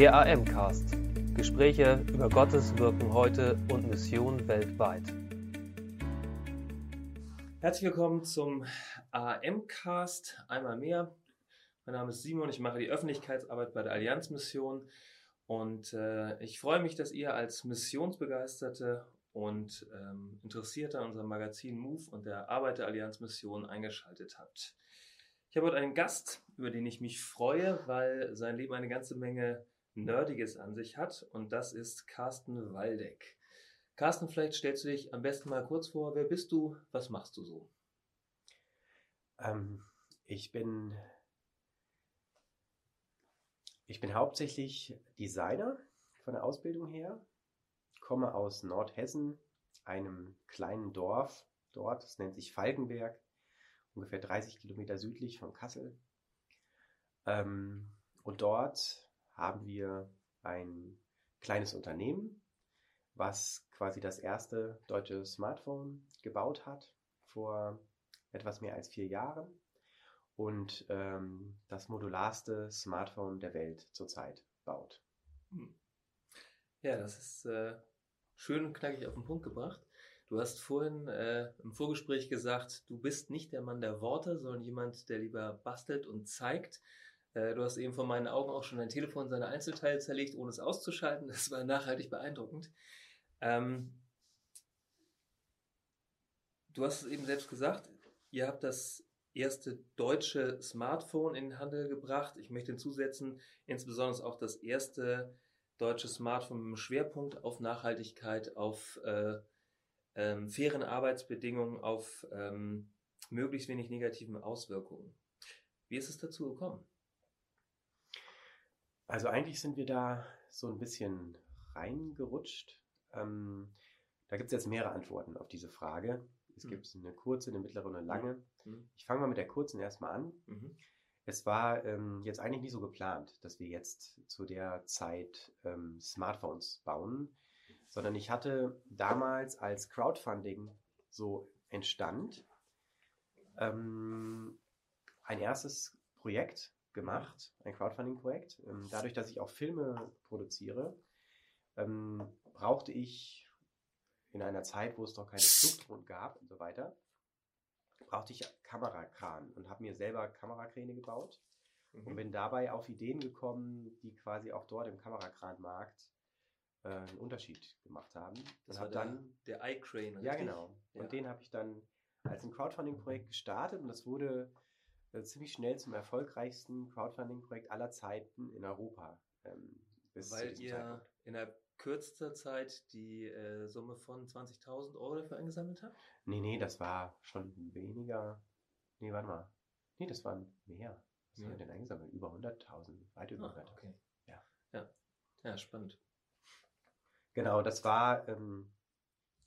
Der AM-Cast. Gespräche über Gottes Wirken heute und Mission weltweit. Herzlich willkommen zum AM-Cast. Einmal mehr. Mein Name ist Simon, ich mache die Öffentlichkeitsarbeit bei der Allianzmission und äh, ich freue mich, dass ihr als Missionsbegeisterte und ähm, Interessierte an unserem Magazin Move und der Arbeit der Allianzmission eingeschaltet habt. Ich habe heute einen Gast, über den ich mich freue, weil sein Leben eine ganze Menge Nerdiges an sich hat und das ist Carsten Waldeck. Carsten, vielleicht stellst du dich am besten mal kurz vor. Wer bist du? Was machst du so? Ähm, ich bin ich bin hauptsächlich Designer von der Ausbildung her, komme aus Nordhessen, einem kleinen Dorf dort, das nennt sich Falkenberg, ungefähr 30 Kilometer südlich von Kassel. Ähm, und dort haben wir ein kleines Unternehmen, was quasi das erste deutsche Smartphone gebaut hat vor etwas mehr als vier Jahren und ähm, das modularste Smartphone der Welt zurzeit baut. Hm. Ja, das ist äh, schön und knackig auf den Punkt gebracht. Du hast vorhin äh, im Vorgespräch gesagt, du bist nicht der Mann der Worte, sondern jemand, der lieber bastelt und zeigt. Äh, du hast eben vor meinen Augen auch schon dein Telefon in seine Einzelteile zerlegt, ohne es auszuschalten. Das war nachhaltig beeindruckend. Ähm, du hast es eben selbst gesagt, ihr habt das erste deutsche Smartphone in den Handel gebracht. Ich möchte hinzusetzen, insbesondere auch das erste deutsche Smartphone mit Schwerpunkt auf Nachhaltigkeit, auf äh, ähm, fairen Arbeitsbedingungen, auf ähm, möglichst wenig negativen Auswirkungen. Wie ist es dazu gekommen? Also eigentlich sind wir da so ein bisschen reingerutscht. Ähm, da gibt es jetzt mehrere Antworten auf diese Frage. Es mhm. gibt eine kurze, eine mittlere und eine lange. Mhm. Ich fange mal mit der kurzen erstmal an. Mhm. Es war ähm, jetzt eigentlich nicht so geplant, dass wir jetzt zu der Zeit ähm, Smartphones bauen, sondern ich hatte damals als Crowdfunding so entstand ähm, ein erstes Projekt, gemacht, ein Crowdfunding-Projekt. Ähm, dadurch, dass ich auch Filme produziere, ähm, brauchte ich in einer Zeit, wo es noch keine Flugdrohnen gab und so weiter, brauchte ich Kamerakran und habe mir selber Kamerakräne gebaut mhm. und bin dabei auf Ideen gekommen, die quasi auch dort im Kamerakranmarkt äh, einen Unterschied gemacht haben. Das und war der, dann der iCrane. Ja, genau. Und ja. den habe ich dann als ein Crowdfunding-Projekt gestartet und das wurde äh, ziemlich schnell zum erfolgreichsten Crowdfunding-Projekt aller Zeiten in Europa. Ähm, Weil ihr Zeitpunkt. innerhalb kürzester Zeit die äh, Summe von 20.000 Euro dafür eingesammelt habt? Nee, nee, das war schon weniger. Nee, warte mal. Nee, das waren mehr. Was ja. haben wir denn eingesammelt? Über 100.000, weit über 100.000. Ah, okay. Ja. ja. Ja, spannend. Genau, das war ähm,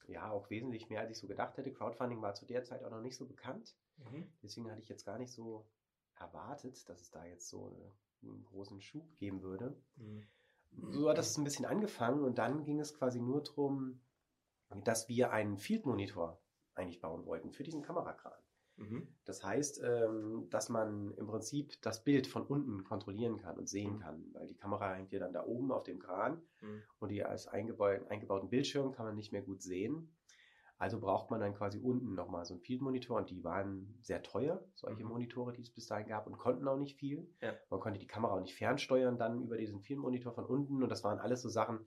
ja auch wesentlich mehr, als ich so gedacht hätte. Crowdfunding war zu der Zeit auch noch nicht so bekannt. Mhm. Deswegen hatte ich jetzt gar nicht so erwartet, dass es da jetzt so einen großen Schub geben würde. Mhm. So hat das ein bisschen angefangen und dann ging es quasi nur darum, dass wir einen Field Monitor eigentlich bauen wollten für diesen Kamerakran. Mhm. Das heißt, ähm, dass man im Prinzip das Bild von unten kontrollieren kann und sehen mhm. kann, weil die Kamera hängt ja dann da oben auf dem Kran mhm. und die als eingebauten Bildschirm kann man nicht mehr gut sehen. Also braucht man dann quasi unten nochmal so einen Field Monitor und die waren sehr teuer, solche mhm. Monitore, die es bis dahin gab und konnten auch nicht viel. Ja. Man konnte die Kamera auch nicht fernsteuern dann über diesen Field Monitor von unten und das waren alles so Sachen,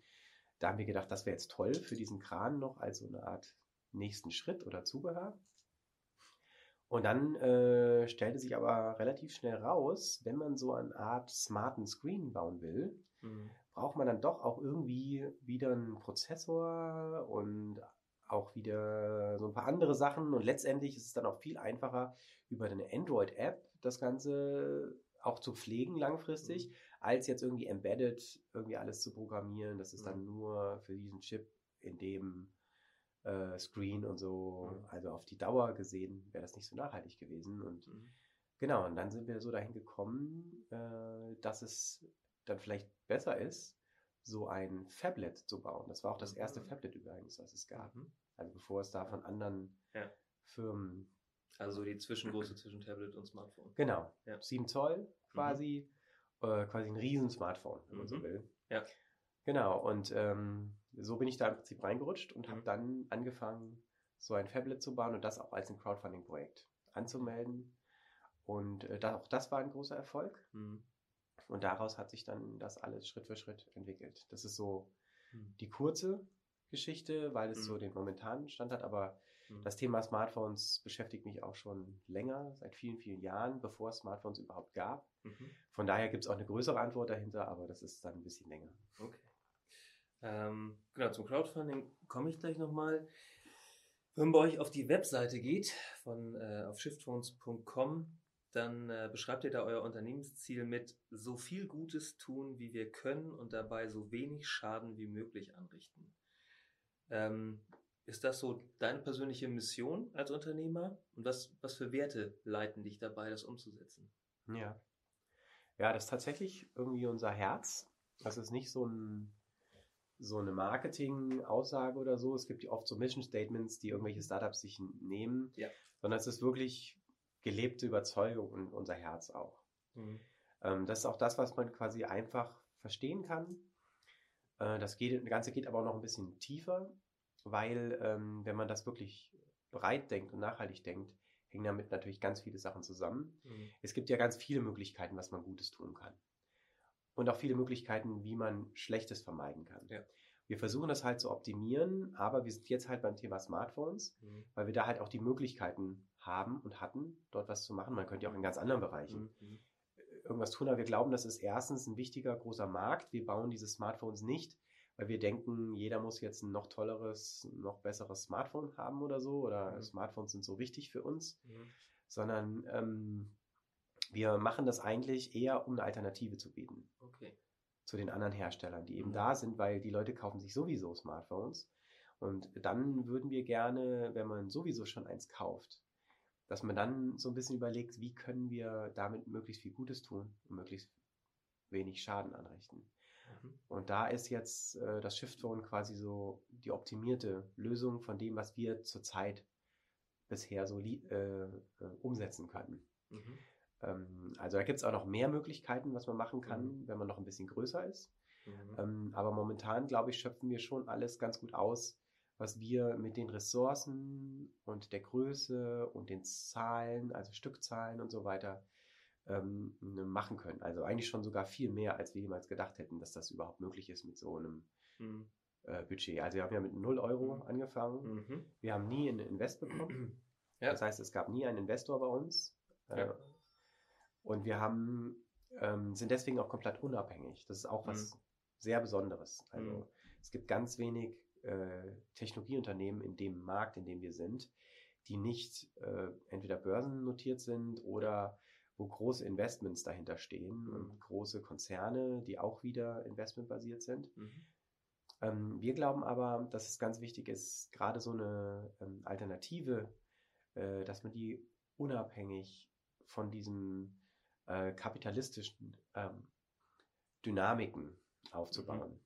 da haben wir gedacht, das wäre jetzt toll für diesen Kran noch als so eine Art nächsten Schritt oder Zubehör. Und dann äh, stellte sich aber relativ schnell raus, wenn man so eine Art smarten Screen bauen will, mhm. braucht man dann doch auch irgendwie wieder einen Prozessor und auch wieder so ein paar andere Sachen und letztendlich ist es dann auch viel einfacher über eine Android-App das Ganze auch zu pflegen langfristig, mhm. als jetzt irgendwie embedded irgendwie alles zu programmieren. Das ist mhm. dann nur für diesen Chip in dem äh, Screen und so. Mhm. Also auf die Dauer gesehen wäre das nicht so nachhaltig gewesen. Und mhm. genau, und dann sind wir so dahin gekommen, äh, dass es dann vielleicht besser ist, so ein Fablet zu bauen. Das war auch das erste mhm. Fablet übrigens, was es gab. Mhm. Also bevor es da von anderen ja. Firmen. Also die Zwischengröße zwischen Tablet und Smartphone. Genau. Ja. 7 Zoll quasi. Mhm. äh, quasi ein Riesen-Smartphone, wenn man so Mhm. will. Ja. Genau, und ähm, so bin ich da im Prinzip reingerutscht und habe Mhm. dann angefangen, so ein Fablet zu bauen und das auch als ein Crowdfunding-Projekt anzumelden. Und äh, da, auch das war ein großer Erfolg. Mhm. Und daraus hat sich dann das alles Schritt für Schritt entwickelt. Das ist so Mhm. die kurze Geschichte, weil es Mhm. so den momentanen Stand hat, aber Mhm. das Thema Smartphones beschäftigt mich auch schon länger, seit vielen, vielen Jahren, bevor es Smartphones überhaupt gab. Mhm. Von daher gibt es auch eine größere Antwort dahinter, aber das ist dann ein bisschen länger. Okay. Ähm, genau, zum Crowdfunding komme ich gleich nochmal. Wenn man bei euch auf die Webseite geht, von äh, auf shiftphones.com, dann äh, beschreibt ihr da euer Unternehmensziel mit so viel Gutes tun, wie wir können und dabei so wenig Schaden wie möglich anrichten. Ähm, ist das so deine persönliche Mission als Unternehmer? Und was, was für Werte leiten dich dabei, das umzusetzen? Ja. Ja, das ist tatsächlich irgendwie unser Herz. Das ist nicht so, ein, so eine Marketing-Aussage oder so. Es gibt ja oft so Mission Statements, die irgendwelche Startups sich nehmen. Ja. Sondern es ist wirklich gelebte Überzeugung und unser Herz auch. Ähm, das ist auch das, was man quasi einfach verstehen kann. Äh, das, geht, das Ganze geht aber auch noch ein bisschen tiefer, weil ähm, wenn man das wirklich breit denkt und nachhaltig denkt, hängen damit natürlich ganz viele Sachen zusammen. Mhm. Es gibt ja ganz viele Möglichkeiten, was man Gutes tun kann. Und auch viele Möglichkeiten, wie man Schlechtes vermeiden kann. Ja. Wir versuchen das halt zu optimieren, aber wir sind jetzt halt beim Thema Smartphones, Mhm. weil wir da halt auch die Möglichkeiten haben und hatten, dort was zu machen. Man könnte ja auch in ganz anderen Bereichen Mhm. irgendwas tun, aber wir glauben, das ist erstens ein wichtiger, großer Markt. Wir bauen diese Smartphones nicht, weil wir denken, jeder muss jetzt ein noch tolleres, noch besseres Smartphone haben oder so, oder Mhm. Smartphones sind so wichtig für uns, Mhm. sondern ähm, wir machen das eigentlich eher, um eine Alternative zu bieten Okay. zu den anderen Herstellern, die eben Mhm. da sind, weil die Leute kaufen sich sowieso Smartphones. Und dann würden wir gerne, wenn man sowieso schon eins kauft, dass man dann so ein bisschen überlegt, wie können wir damit möglichst viel Gutes tun und möglichst wenig Schaden anrichten. Mhm. Und da ist jetzt äh, das Shiftphone quasi so die optimierte Lösung von dem, was wir zurzeit bisher so äh, äh, umsetzen können. Mhm. Ähm, also da gibt es auch noch mehr Möglichkeiten, was man machen kann, Mhm. wenn man noch ein bisschen größer ist. Mhm. Ähm, aber momentan, glaube ich, schöpfen wir schon alles ganz gut aus, was wir mit den Ressourcen und der Größe und den Zahlen, also Stückzahlen und so weiter, ähm, machen können. Also eigentlich schon sogar viel mehr, als wir jemals gedacht hätten, dass das überhaupt möglich ist mit so einem Mhm. äh, Budget. Also wir haben ja mit 0 Euro Mhm. angefangen. Mhm. Wir haben nie einen Invest bekommen. Ja. Das heißt, es gab nie einen Investor bei uns. Äh, Ja. Und wir haben, ähm, sind deswegen auch komplett unabhängig. Das ist auch was sehr Besonderes. Also Mhm. es gibt ganz wenig äh, Technologieunternehmen in dem Markt, in dem wir sind, die nicht äh, entweder börsennotiert sind oder wo große Investments dahinter stehen Mhm. und große Konzerne, die auch wieder investmentbasiert sind. Mhm. Ähm, wir glauben aber, dass es ganz wichtig ist, gerade so eine ähm, Alternative, äh, dass man die unabhängig von diesen äh, kapitalistischen ähm, Dynamiken aufzubauen.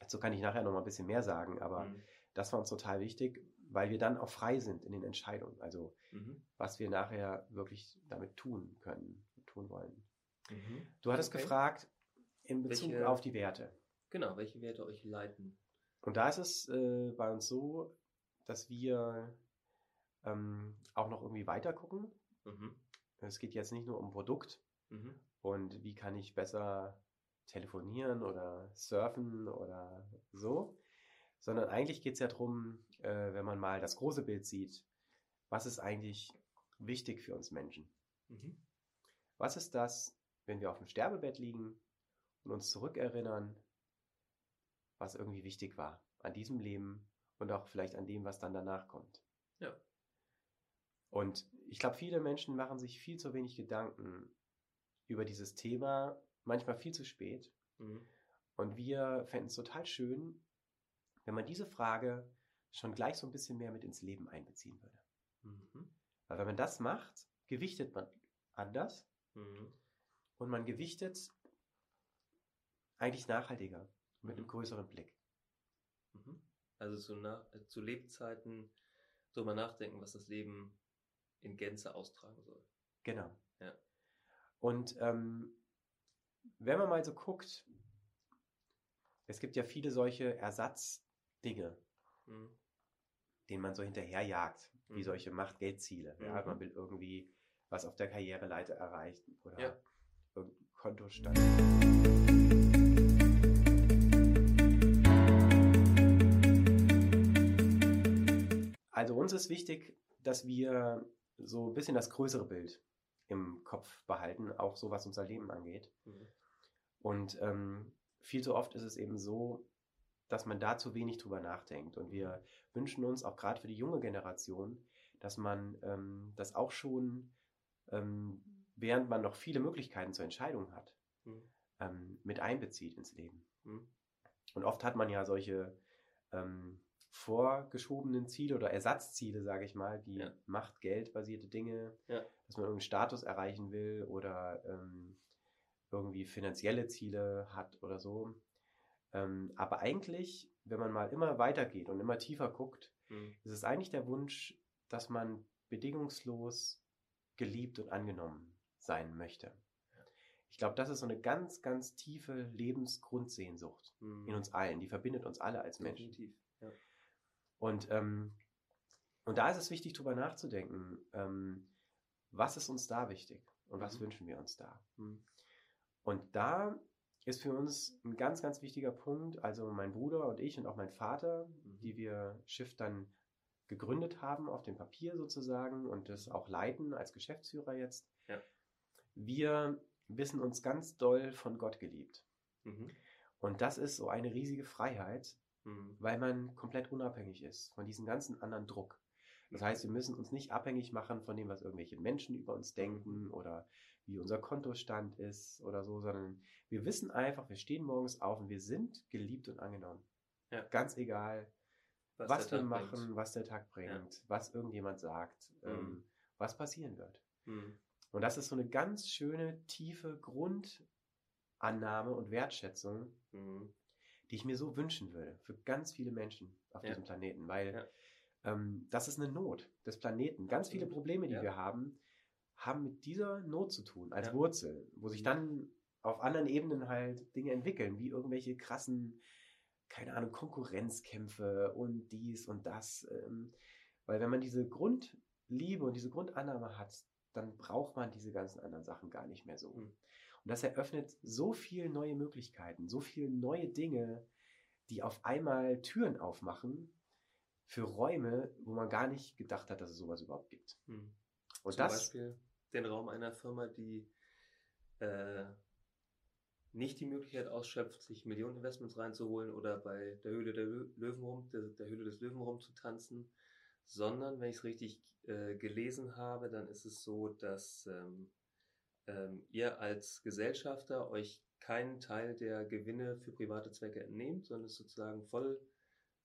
Dazu kann ich nachher noch mal ein bisschen mehr sagen, aber Mhm. das war uns total wichtig, weil wir dann auch frei sind in den Entscheidungen, also Mhm. was wir nachher wirklich damit tun können, tun wollen. Mhm. Du hattest Okay. gefragt in Bezug Welche- auf die Werte. Genau, welche Werte euch leiten? Und da ist es äh, bei uns so, dass wir ähm, auch noch irgendwie weiter gucken. Mhm. Es geht jetzt nicht nur um Produkt Mhm. und wie kann ich besser telefonieren oder surfen oder so, sondern eigentlich geht es ja darum, äh, wenn man mal das große Bild sieht, was ist eigentlich wichtig für uns Menschen? Mhm. Was ist das, wenn wir auf dem Sterbebett liegen und uns zurückerinnern, was irgendwie wichtig war an diesem Leben und auch vielleicht an dem, was dann danach kommt? Ja. Und ich glaube, viele Menschen machen sich viel zu wenig Gedanken über dieses Thema, manchmal viel zu spät. Mhm. Und wir fänden es total schön, wenn man diese Frage schon gleich so ein bisschen mehr mit ins Leben einbeziehen würde. Mhm. Weil wenn man das macht, gewichtet man anders Mhm. und man gewichtet eigentlich nachhaltiger, mit einem Mhm. größeren Blick. Mhm. Also zu, nach, zu Lebzeiten drüber nachdenken, was das Leben in Gänze austragen soll. Genau. Ja. Und ähm, wenn man mal so guckt, es gibt ja viele solche Ersatzdinge, mhm. denen man so hinterherjagt, mhm. wie solche Macht-Geld-Ziele. Mhm. Ja, man will irgendwie was auf der Karriereleiter erreichen oder ja. irgendein Kontostand. Also uns ist wichtig, dass wir so ein bisschen das größere Bild im Kopf behalten, auch so was unser Leben angeht. Mhm. Und ähm, viel zu oft ist es eben so, dass man da zu wenig drüber nachdenkt. Und wir wünschen uns auch gerade für die junge Generation, dass man ähm, das auch schon, ähm, während man noch viele Möglichkeiten zur Entscheidung hat, mhm. ähm, mit einbezieht ins Leben. Mhm. Und oft hat man ja solche ähm, vorgeschobenen Ziele oder Ersatzziele, sage ich mal, wie ja. Macht, Geld basierte Dinge, ja. dass man irgendeinen Status erreichen will oder ähm, irgendwie finanzielle Ziele hat oder so. Ähm, aber eigentlich, wenn man mal immer weitergeht und immer tiefer guckt, mhm. ist es eigentlich der Wunsch, dass man bedingungslos geliebt und angenommen sein möchte. Ich glaube, das ist so eine ganz, ganz tiefe Lebensgrundsehnsucht mhm. in uns allen. Die verbindet uns alle als Menschen. Ja. Und, ähm, und da ist es wichtig, darüber nachzudenken, ähm, was ist uns da wichtig und was mhm. wünschen wir uns da. Und da ist für uns ein ganz, ganz wichtiger Punkt, also mein Bruder und ich und auch mein Vater, mhm. die wir Schiff dann gegründet haben, auf dem Papier sozusagen und das auch leiten als Geschäftsführer jetzt. Ja. Wir wissen uns ganz doll von Gott geliebt. Mhm. Und das ist so eine riesige Freiheit, mhm. weil man komplett unabhängig ist von diesem ganzen anderen Druck. Das heißt, wir müssen uns nicht abhängig machen von dem, was irgendwelche Menschen über uns denken mhm. oder wie unser Kontostand ist oder so, sondern wir wissen einfach, wir stehen morgens auf und wir sind geliebt und angenommen. Ja. Ganz egal, was, was wir machen, bringt. was der Tag bringt, ja. was irgendjemand sagt, mhm. ähm, was passieren wird. Mhm. Und das ist so eine ganz schöne, tiefe Grundannahme und Wertschätzung, mhm. die ich mir so wünschen würde für ganz viele Menschen auf ja. diesem Planeten, weil ähm, das ist eine Not des Planeten. Ganz viele Probleme, die wir haben, haben mit dieser Not zu tun, als ja. Wurzel, wo sich mhm. dann auf anderen Ebenen halt Dinge entwickeln, wie irgendwelche krassen, keine Ahnung, Konkurrenzkämpfe und dies und das. Ähm, weil wenn man diese Grundliebe und diese Grundannahme hat, dann braucht man diese ganzen anderen Sachen gar nicht mehr so. Mhm. Und das eröffnet so viele neue Möglichkeiten, so viele neue Dinge, die auf einmal Türen aufmachen für Räume, wo man gar nicht gedacht hat, dass es sowas überhaupt gibt. Mhm. Und Zum das, Beispiel den Raum einer Firma, die äh, nicht die Möglichkeit ausschöpft, sich Millioneninvestments reinzuholen oder bei der Höhle der Löwen rum, der, der Höhle des Löwen rum zu tanzen, sondern wenn ich es richtig äh, gelesen habe, dann ist es so, dass ähm, ähm, ihr als Gesellschafter euch keinen Teil der Gewinne für private Zwecke entnehmt, sondern es sozusagen voll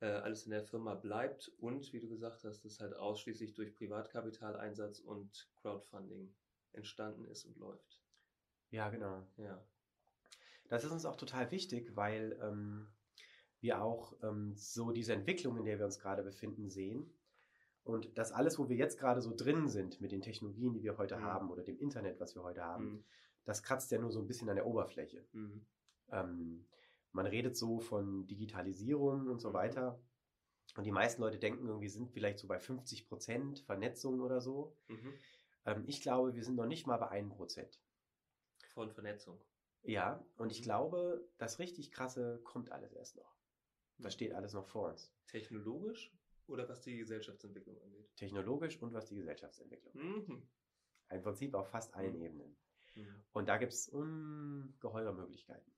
äh, alles in der Firma bleibt und, wie du gesagt hast, es halt ausschließlich durch Privatkapitaleinsatz und Crowdfunding entstanden ist und läuft. Ja, genau. Ja. Das ist uns auch total wichtig, weil ähm, wir auch ähm, so diese Entwicklung, in der wir uns gerade befinden, sehen. Und das alles, wo wir jetzt gerade so drin sind mit den Technologien, die wir heute mhm. haben oder dem Internet, was wir heute haben, mhm. das kratzt ja nur so ein bisschen an der Oberfläche. Mhm. Ähm, man redet so von Digitalisierung und so mhm. weiter. Und die meisten Leute denken irgendwie, sind vielleicht so bei 50 Prozent Vernetzung oder so. Mhm. Ähm, ich glaube, wir sind noch nicht mal bei 1 Prozent. Von Vernetzung. Ja, und ich mhm. glaube, das richtig krasse kommt alles erst noch. Das mhm. steht alles noch vor uns. Technologisch oder was die Gesellschaftsentwicklung angeht? Technologisch und was die Gesellschaftsentwicklung angeht. Mhm. Im Prinzip auf fast allen mhm. Ebenen. Und da gibt es ungeheure Möglichkeiten.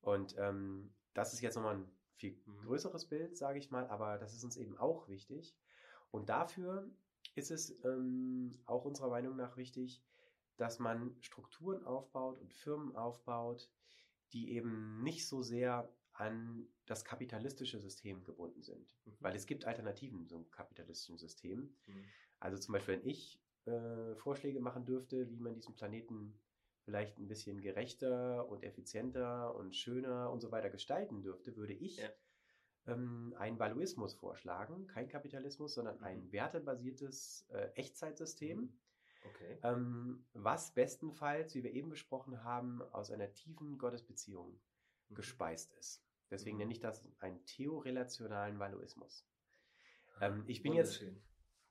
Und ähm, das ist jetzt nochmal ein viel größeres Bild, sage ich mal, aber das ist uns eben auch wichtig. Und dafür ist es ähm, auch unserer Meinung nach wichtig, dass man Strukturen aufbaut und Firmen aufbaut, die eben nicht so sehr an das kapitalistische System gebunden sind. Mhm. Weil es gibt Alternativen zum kapitalistischen System. Mhm. Also zum Beispiel, wenn ich äh, Vorschläge machen dürfte, wie man diesen Planeten vielleicht ein bisschen gerechter und effizienter und schöner und so weiter gestalten dürfte, würde ich ja. ähm, einen Valuismus vorschlagen. Kein Kapitalismus, sondern mhm. ein wertebasiertes äh, Echtzeitsystem, mhm. Okay. Ähm, was bestenfalls, wie wir eben besprochen haben, aus einer tiefen Gottesbeziehung mhm. gespeist ist. Deswegen mhm. nenne ich das einen theorelationalen Valuismus. Ähm, ich bin jetzt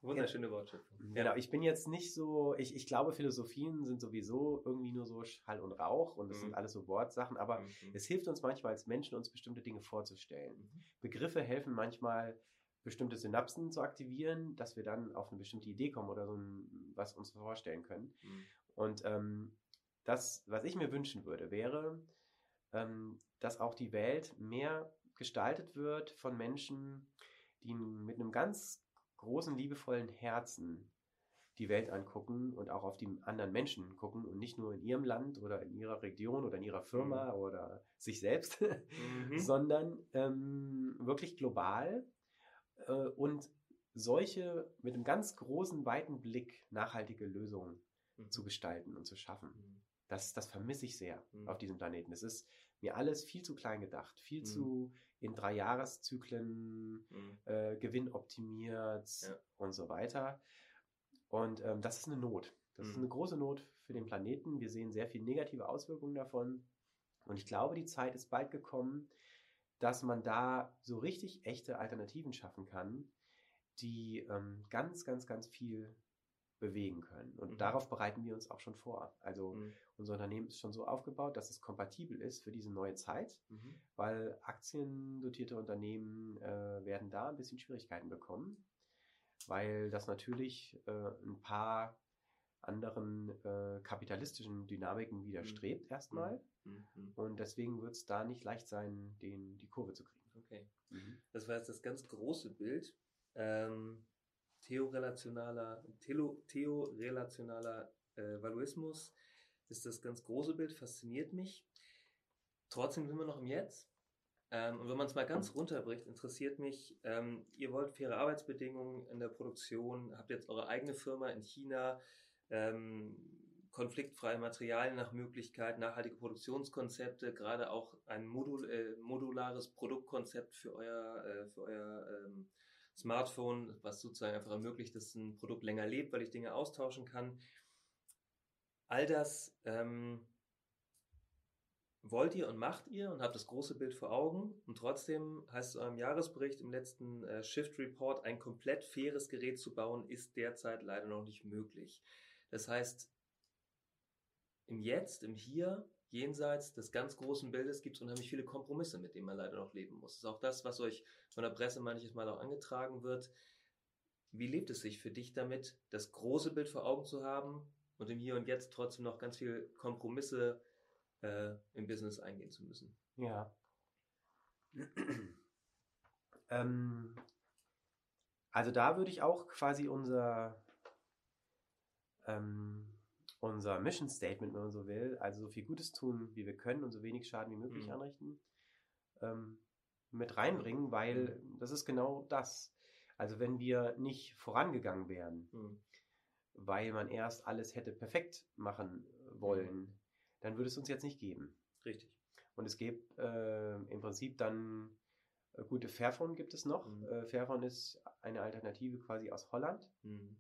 Wunderschöne Wortschöpfung. Genau, ich bin jetzt nicht so, ich, ich glaube, Philosophien sind sowieso irgendwie nur so Schall und Rauch und das mhm. sind alles so Wortsachen, aber mhm. es hilft uns manchmal als Menschen, uns bestimmte Dinge vorzustellen. Mhm. Begriffe helfen manchmal, bestimmte Synapsen zu aktivieren, dass wir dann auf eine bestimmte Idee kommen oder so ein, was uns vorstellen können. Mhm. Und ähm, das, was ich mir wünschen würde, wäre, ähm, dass auch die Welt mehr gestaltet wird von Menschen, die mit einem ganz großen, liebevollen Herzen die Welt angucken und auch auf die anderen Menschen gucken und nicht nur in ihrem Land oder in ihrer Region oder in ihrer Firma mhm. oder sich selbst, mhm. sondern ähm, wirklich global äh, und solche mit einem ganz großen, weiten Blick nachhaltige Lösungen mhm. zu gestalten und zu schaffen. Mhm. Das, das vermisse ich sehr mhm. auf diesem Planeten. Es ist mir alles viel zu klein gedacht, viel zu in drei Jahreszyklen mhm. äh, gewinnoptimiert ja. und so weiter. Und ähm, das ist eine Not. Das mhm. ist eine große Not für den Planeten. Wir sehen sehr viele negative Auswirkungen davon. Und ich glaube, die Zeit ist bald gekommen, dass man da so richtig echte Alternativen schaffen kann, die ähm, ganz, ganz, ganz viel bewegen können. Und mhm. darauf bereiten wir uns auch schon vor. Also mhm. unser Unternehmen ist schon so aufgebaut, dass es kompatibel ist für diese neue Zeit, mhm. weil aktiendotierte Unternehmen äh, werden da ein bisschen Schwierigkeiten bekommen, weil das natürlich äh, ein paar anderen äh, kapitalistischen Dynamiken widerstrebt mhm. erstmal. Mhm. Mhm. Und deswegen wird es da nicht leicht sein, den, die Kurve zu kriegen. Okay. Das war jetzt das ganz große Bild. Ähm, theorelationaler, theo, theorelationaler äh, Valuismus ist das ganz große Bild, fasziniert mich. Trotzdem sind wir noch im Jetzt. Ähm, und wenn man es mal ganz runterbricht, interessiert mich, ähm, ihr wollt faire Arbeitsbedingungen in der Produktion, habt jetzt eure eigene Firma in China, ähm, konfliktfreie Materialien nach Möglichkeit, nachhaltige Produktionskonzepte, gerade auch ein modul, äh, modulares Produktkonzept für euer, äh, für euer ähm, Smartphone, was sozusagen einfach ermöglicht, dass ein Produkt länger lebt, weil ich Dinge austauschen kann. All das ähm, wollt ihr und macht ihr und habt das große Bild vor Augen und trotzdem heißt es eurem Jahresbericht im letzten äh, Shift Report, ein komplett faires Gerät zu bauen, ist derzeit leider noch nicht möglich. Das heißt, im Jetzt, im Hier jenseits des ganz großen Bildes gibt es unheimlich viele Kompromisse, mit denen man leider noch leben muss. Das ist auch das, was euch von der Presse manches Mal auch angetragen wird. Wie lebt es sich für dich damit, das große Bild vor Augen zu haben und im Hier und Jetzt trotzdem noch ganz viele Kompromisse äh, im Business eingehen zu müssen? Ja. ähm, also da würde ich auch quasi unser ähm, unser Mission Statement, wenn man so will, also so viel Gutes tun, wie wir können und so wenig Schaden wie möglich mhm. anrichten, ähm, mit reinbringen, weil mhm. das ist genau das. Also wenn wir nicht vorangegangen wären, mhm. weil man erst alles hätte perfekt machen wollen, mhm. dann würde es uns jetzt nicht geben. Richtig. Und es gibt äh, im Prinzip dann äh, gute Fairphone gibt es noch. Mhm. Äh, Fairphone ist eine Alternative quasi aus Holland. Mhm.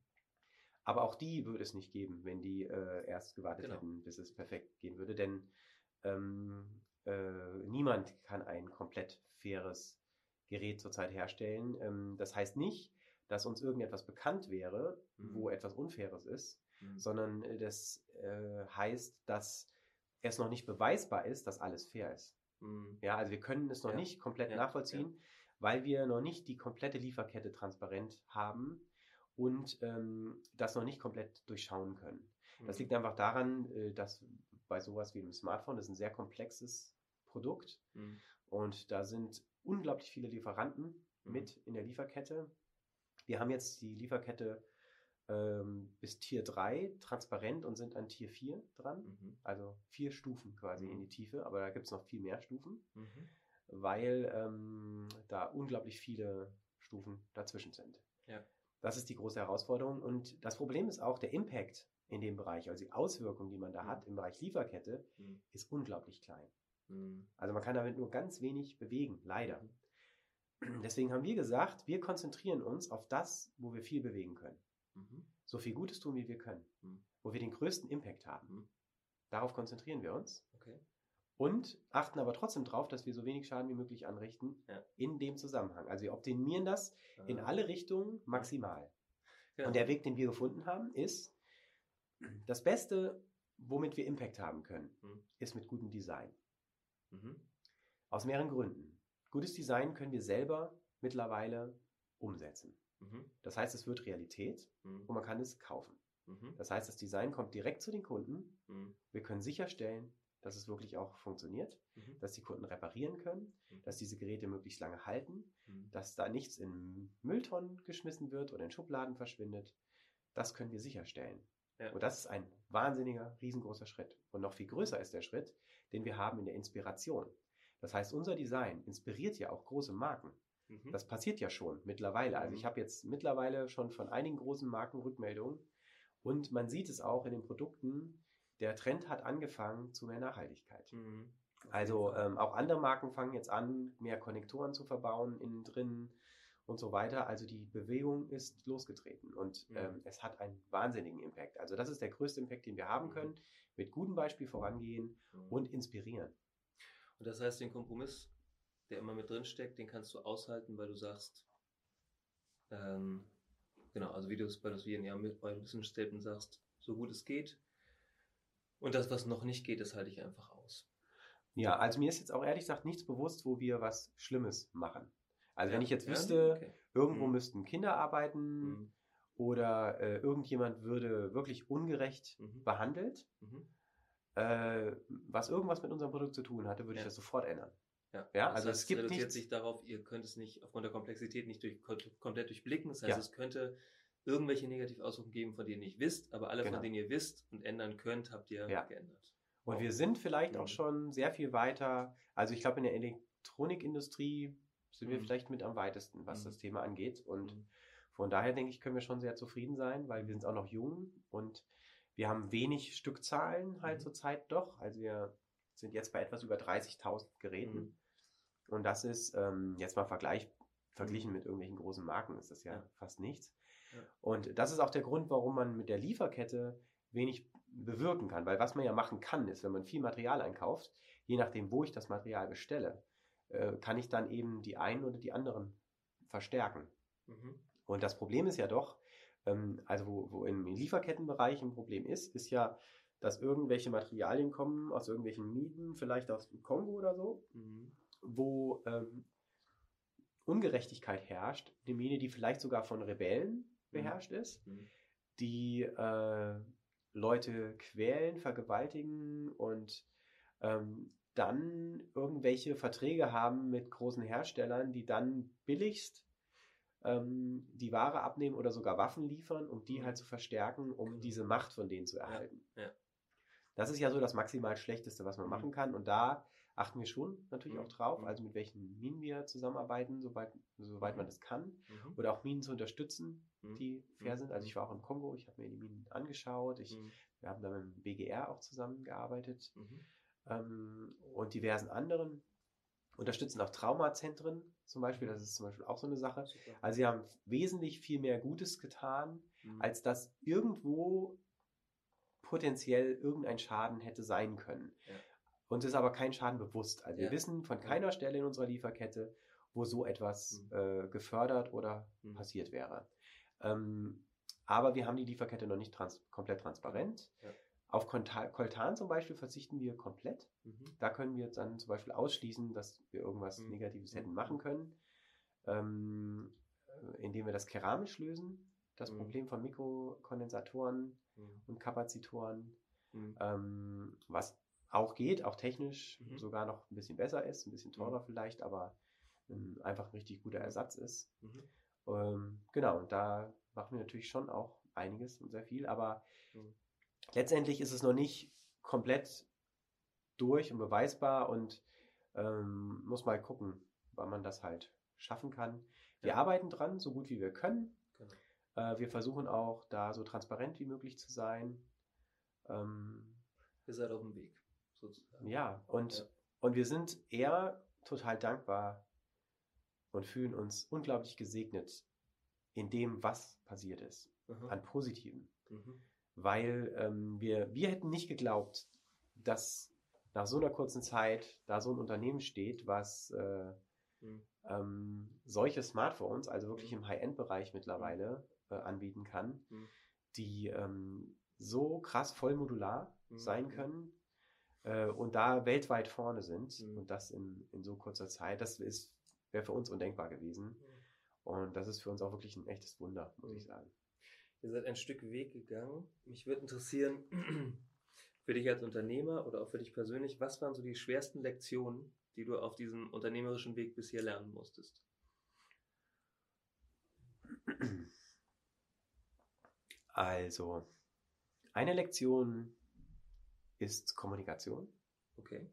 Aber auch die würde es nicht geben, wenn die äh, erst gewartet genau. hätten, bis es perfekt gehen würde. Denn ähm, äh, niemand kann ein komplett faires Gerät zurzeit herstellen. Ähm, das heißt nicht, dass uns irgendetwas bekannt wäre, mhm. wo etwas Unfaires ist, mhm. sondern äh, das äh, heißt, dass es noch nicht beweisbar ist, dass alles fair ist. Mhm. Ja, also wir können es noch ja. nicht komplett ja. nachvollziehen, ja. weil wir noch nicht die komplette Lieferkette transparent haben und ähm, das noch nicht komplett durchschauen können. Mhm. Das liegt einfach daran, äh, dass bei sowas wie einem Smartphone, das ist ein sehr komplexes Produkt mhm. und da sind unglaublich viele Lieferanten mhm. mit in der Lieferkette. Wir haben jetzt die Lieferkette ähm, bis Tier 3 transparent und sind an Tier 4 dran. Mhm. Also vier Stufen quasi in mhm. die Tiefe, aber da gibt es noch viel mehr Stufen, mhm. weil ähm, da unglaublich viele Stufen dazwischen sind. Ja. Das ist die große Herausforderung. Und das Problem ist auch, der Impact in dem Bereich, also die Auswirkung, die man da mhm. hat im Bereich Lieferkette, mhm. ist unglaublich klein. Mhm. Also man kann damit nur ganz wenig bewegen, leider. Mhm. Deswegen haben wir gesagt, wir konzentrieren uns auf das, wo wir viel bewegen können. Mhm. So viel Gutes tun, wie wir können. Mhm. Wo wir den größten Impact haben. Mhm. Darauf konzentrieren wir uns. Okay. Und achten aber trotzdem darauf, dass wir so wenig Schaden wie möglich anrichten ja. in dem Zusammenhang. Also wir optimieren das in alle Richtungen maximal. Ja. Und der Weg, den wir gefunden haben, ist, das Beste, womit wir Impact haben können, mhm. ist mit gutem Design. Mhm. Aus mehreren Gründen. Gutes Design können wir selber mittlerweile umsetzen. Mhm. Das heißt, es wird Realität mhm. und man kann es kaufen. Mhm. Das heißt, das Design kommt direkt zu den Kunden. Mhm. Wir können sicherstellen, dass es wirklich auch funktioniert, mhm. dass die Kunden reparieren können, mhm. dass diese Geräte möglichst lange halten, mhm. dass da nichts in Mülltonnen geschmissen wird oder in Schubladen verschwindet. Das können wir sicherstellen. Ja. Und das ist ein wahnsinniger, riesengroßer Schritt. Und noch viel größer ist der Schritt, den wir haben in der Inspiration. Das heißt, unser Design inspiriert ja auch große Marken. Mhm. Das passiert ja schon mittlerweile. Also ich mhm. habe jetzt mittlerweile schon von einigen großen Marken Rückmeldungen und man sieht es auch in den Produkten, der Trend hat angefangen zu mehr Nachhaltigkeit. Mhm. Also ähm, auch andere Marken fangen jetzt an, mehr Konnektoren zu verbauen innen drin und so weiter. Also die Bewegung ist losgetreten und mhm. ähm, es hat einen wahnsinnigen Impact. Also das ist der größte Impact, den wir haben mhm. können. Mit gutem Beispiel vorangehen mhm. und inspirieren. Und das heißt, den Kompromiss, der immer mit drin steckt, den kannst du aushalten, weil du sagst, ähm, genau, also wie du es bei das in Ihrem Mission Statement sagst, so gut es geht. Und das, was noch nicht geht, das halte ich einfach aus. Ja, also mir ist jetzt auch ehrlich gesagt nichts bewusst, wo wir was Schlimmes machen. Also ja, wenn ich jetzt wüsste, okay. irgendwo mhm. müssten Kinder arbeiten mhm. oder äh, irgendjemand würde wirklich ungerecht mhm. behandelt, mhm. äh, was irgendwas mit unserem Produkt zu tun hatte, würde ja. ich das sofort ändern. Ja, ja also heißt, es gibt reduziert nichts, sich darauf, ihr könnt es nicht aufgrund der Komplexität nicht durch, komplett durchblicken. Das heißt, ja. es könnte irgendwelche Negativauswirkungen geben, von denen ihr nicht wisst, aber alle, genau. von denen ihr wisst und ändern könnt, habt ihr ja. geändert. Und wir sind vielleicht mhm. auch schon sehr viel weiter. Also ich glaube, in der Elektronikindustrie sind mhm. wir vielleicht mit am weitesten, was mhm. das Thema angeht. Und mhm. von daher denke ich, können wir schon sehr zufrieden sein, weil wir sind auch noch jung und wir haben wenig Stückzahlen halt mhm. zurzeit doch. Also wir sind jetzt bei etwas über 30.000 Geräten. Mhm. Und das ist ähm, jetzt mal vergleich, verglichen mit irgendwelchen großen Marken, ist das ja, ja. fast nichts. Ja. Und das ist auch der Grund, warum man mit der Lieferkette wenig bewirken kann. Weil was man ja machen kann, ist, wenn man viel Material einkauft, je nachdem, wo ich das Material bestelle, äh, kann ich dann eben die einen oder die anderen verstärken. Mhm. Und das Problem ist ja doch, ähm, also wo, wo im Lieferkettenbereich ein Problem ist, ist ja, dass irgendwelche Materialien kommen aus irgendwelchen Mieten, vielleicht aus dem Kongo oder so, mhm. wo ähm, Ungerechtigkeit herrscht, eine Mine, die vielleicht sogar von Rebellen. Beherrscht ist, mhm. die äh, Leute quälen, vergewaltigen und ähm, dann irgendwelche Verträge haben mit großen Herstellern, die dann billigst ähm, die Ware abnehmen oder sogar Waffen liefern, um die mhm. halt zu verstärken, um genau. diese Macht von denen zu erhalten. Ja, ja. Das ist ja so das maximal Schlechteste, was man mhm. machen kann. Und da achten wir schon natürlich mhm. auch drauf, mhm. also mit welchen Minen wir zusammenarbeiten, soweit, soweit man das kann. Mhm. Oder auch Minen zu unterstützen, mhm. die fair sind. Also ich war auch im Kongo, ich habe mir die Minen angeschaut. Ich, Wir haben da mit dem BGR auch zusammengearbeitet. Ähm, und diversen anderen. Unterstützen auch Traumazentren zum Beispiel, das ist zum Beispiel auch so eine Sache. Super. Also sie haben wesentlich viel mehr Gutes getan, als dass irgendwo potenziell irgendein Schaden hätte sein können. Ja. Uns ist aber kein Schaden bewusst. Also ja. wir wissen von keiner Stelle in unserer Lieferkette, wo so etwas mhm. äh, gefördert oder mhm. passiert wäre. Ähm, aber wir haben die Lieferkette noch nicht trans komplett transparent. Ja. Auf Coltan zum Beispiel verzichten wir komplett. Mhm. Da können wir dann zum Beispiel ausschließen, dass wir irgendwas mhm. Negatives hätten machen mhm. können, ähm, äh, indem wir das keramisch lösen. Das mhm. Problem von Mikrokondensatoren und Kapazitoren, ähm, was auch geht, auch technisch mhm. sogar noch ein bisschen besser ist, ein bisschen teurer mhm. vielleicht, aber ähm, einfach ein richtig guter Ersatz ist. Mhm. Ähm, genau, und da machen wir natürlich schon auch einiges und sehr viel, aber mhm. letztendlich ist es noch nicht komplett durch und beweisbar und ähm, muss mal gucken, wann man das halt schaffen kann. Wir ja. arbeiten dran, so gut wie wir können. Äh, wir versuchen auch da so transparent wie möglich zu sein. Ähm, Ihr seid auf dem Weg, sozusagen. Ja, und, ja. und wir sind eher total dankbar und fühlen uns unglaublich gesegnet, in dem, was passiert ist, Aha. an Positiven. Mhm. Weil ähm, wir, wir hätten nicht geglaubt, dass nach so einer kurzen Zeit da so ein Unternehmen steht, was äh, Mhm. ähm, solche Smartphones, also wirklich Mhm. im High-End-Bereich mittlerweile, äh, anbieten kann, Mhm. die ähm, so krass vollmodular Mhm. sein können äh, und da weltweit vorne sind Mhm. und das in, in so kurzer Zeit, das ist wäre für uns undenkbar gewesen. Und das ist für uns auch wirklich ein echtes Wunder, muss Mhm. ich sagen. Ihr seid ein Stück Weg gegangen. Mich würde interessieren, für dich als Unternehmer oder auch für dich persönlich, was waren so die schwersten Lektionen, die du auf diesem unternehmerischen Weg bisher lernen musstest? Also, eine Lektion ist Kommunikation. Okay.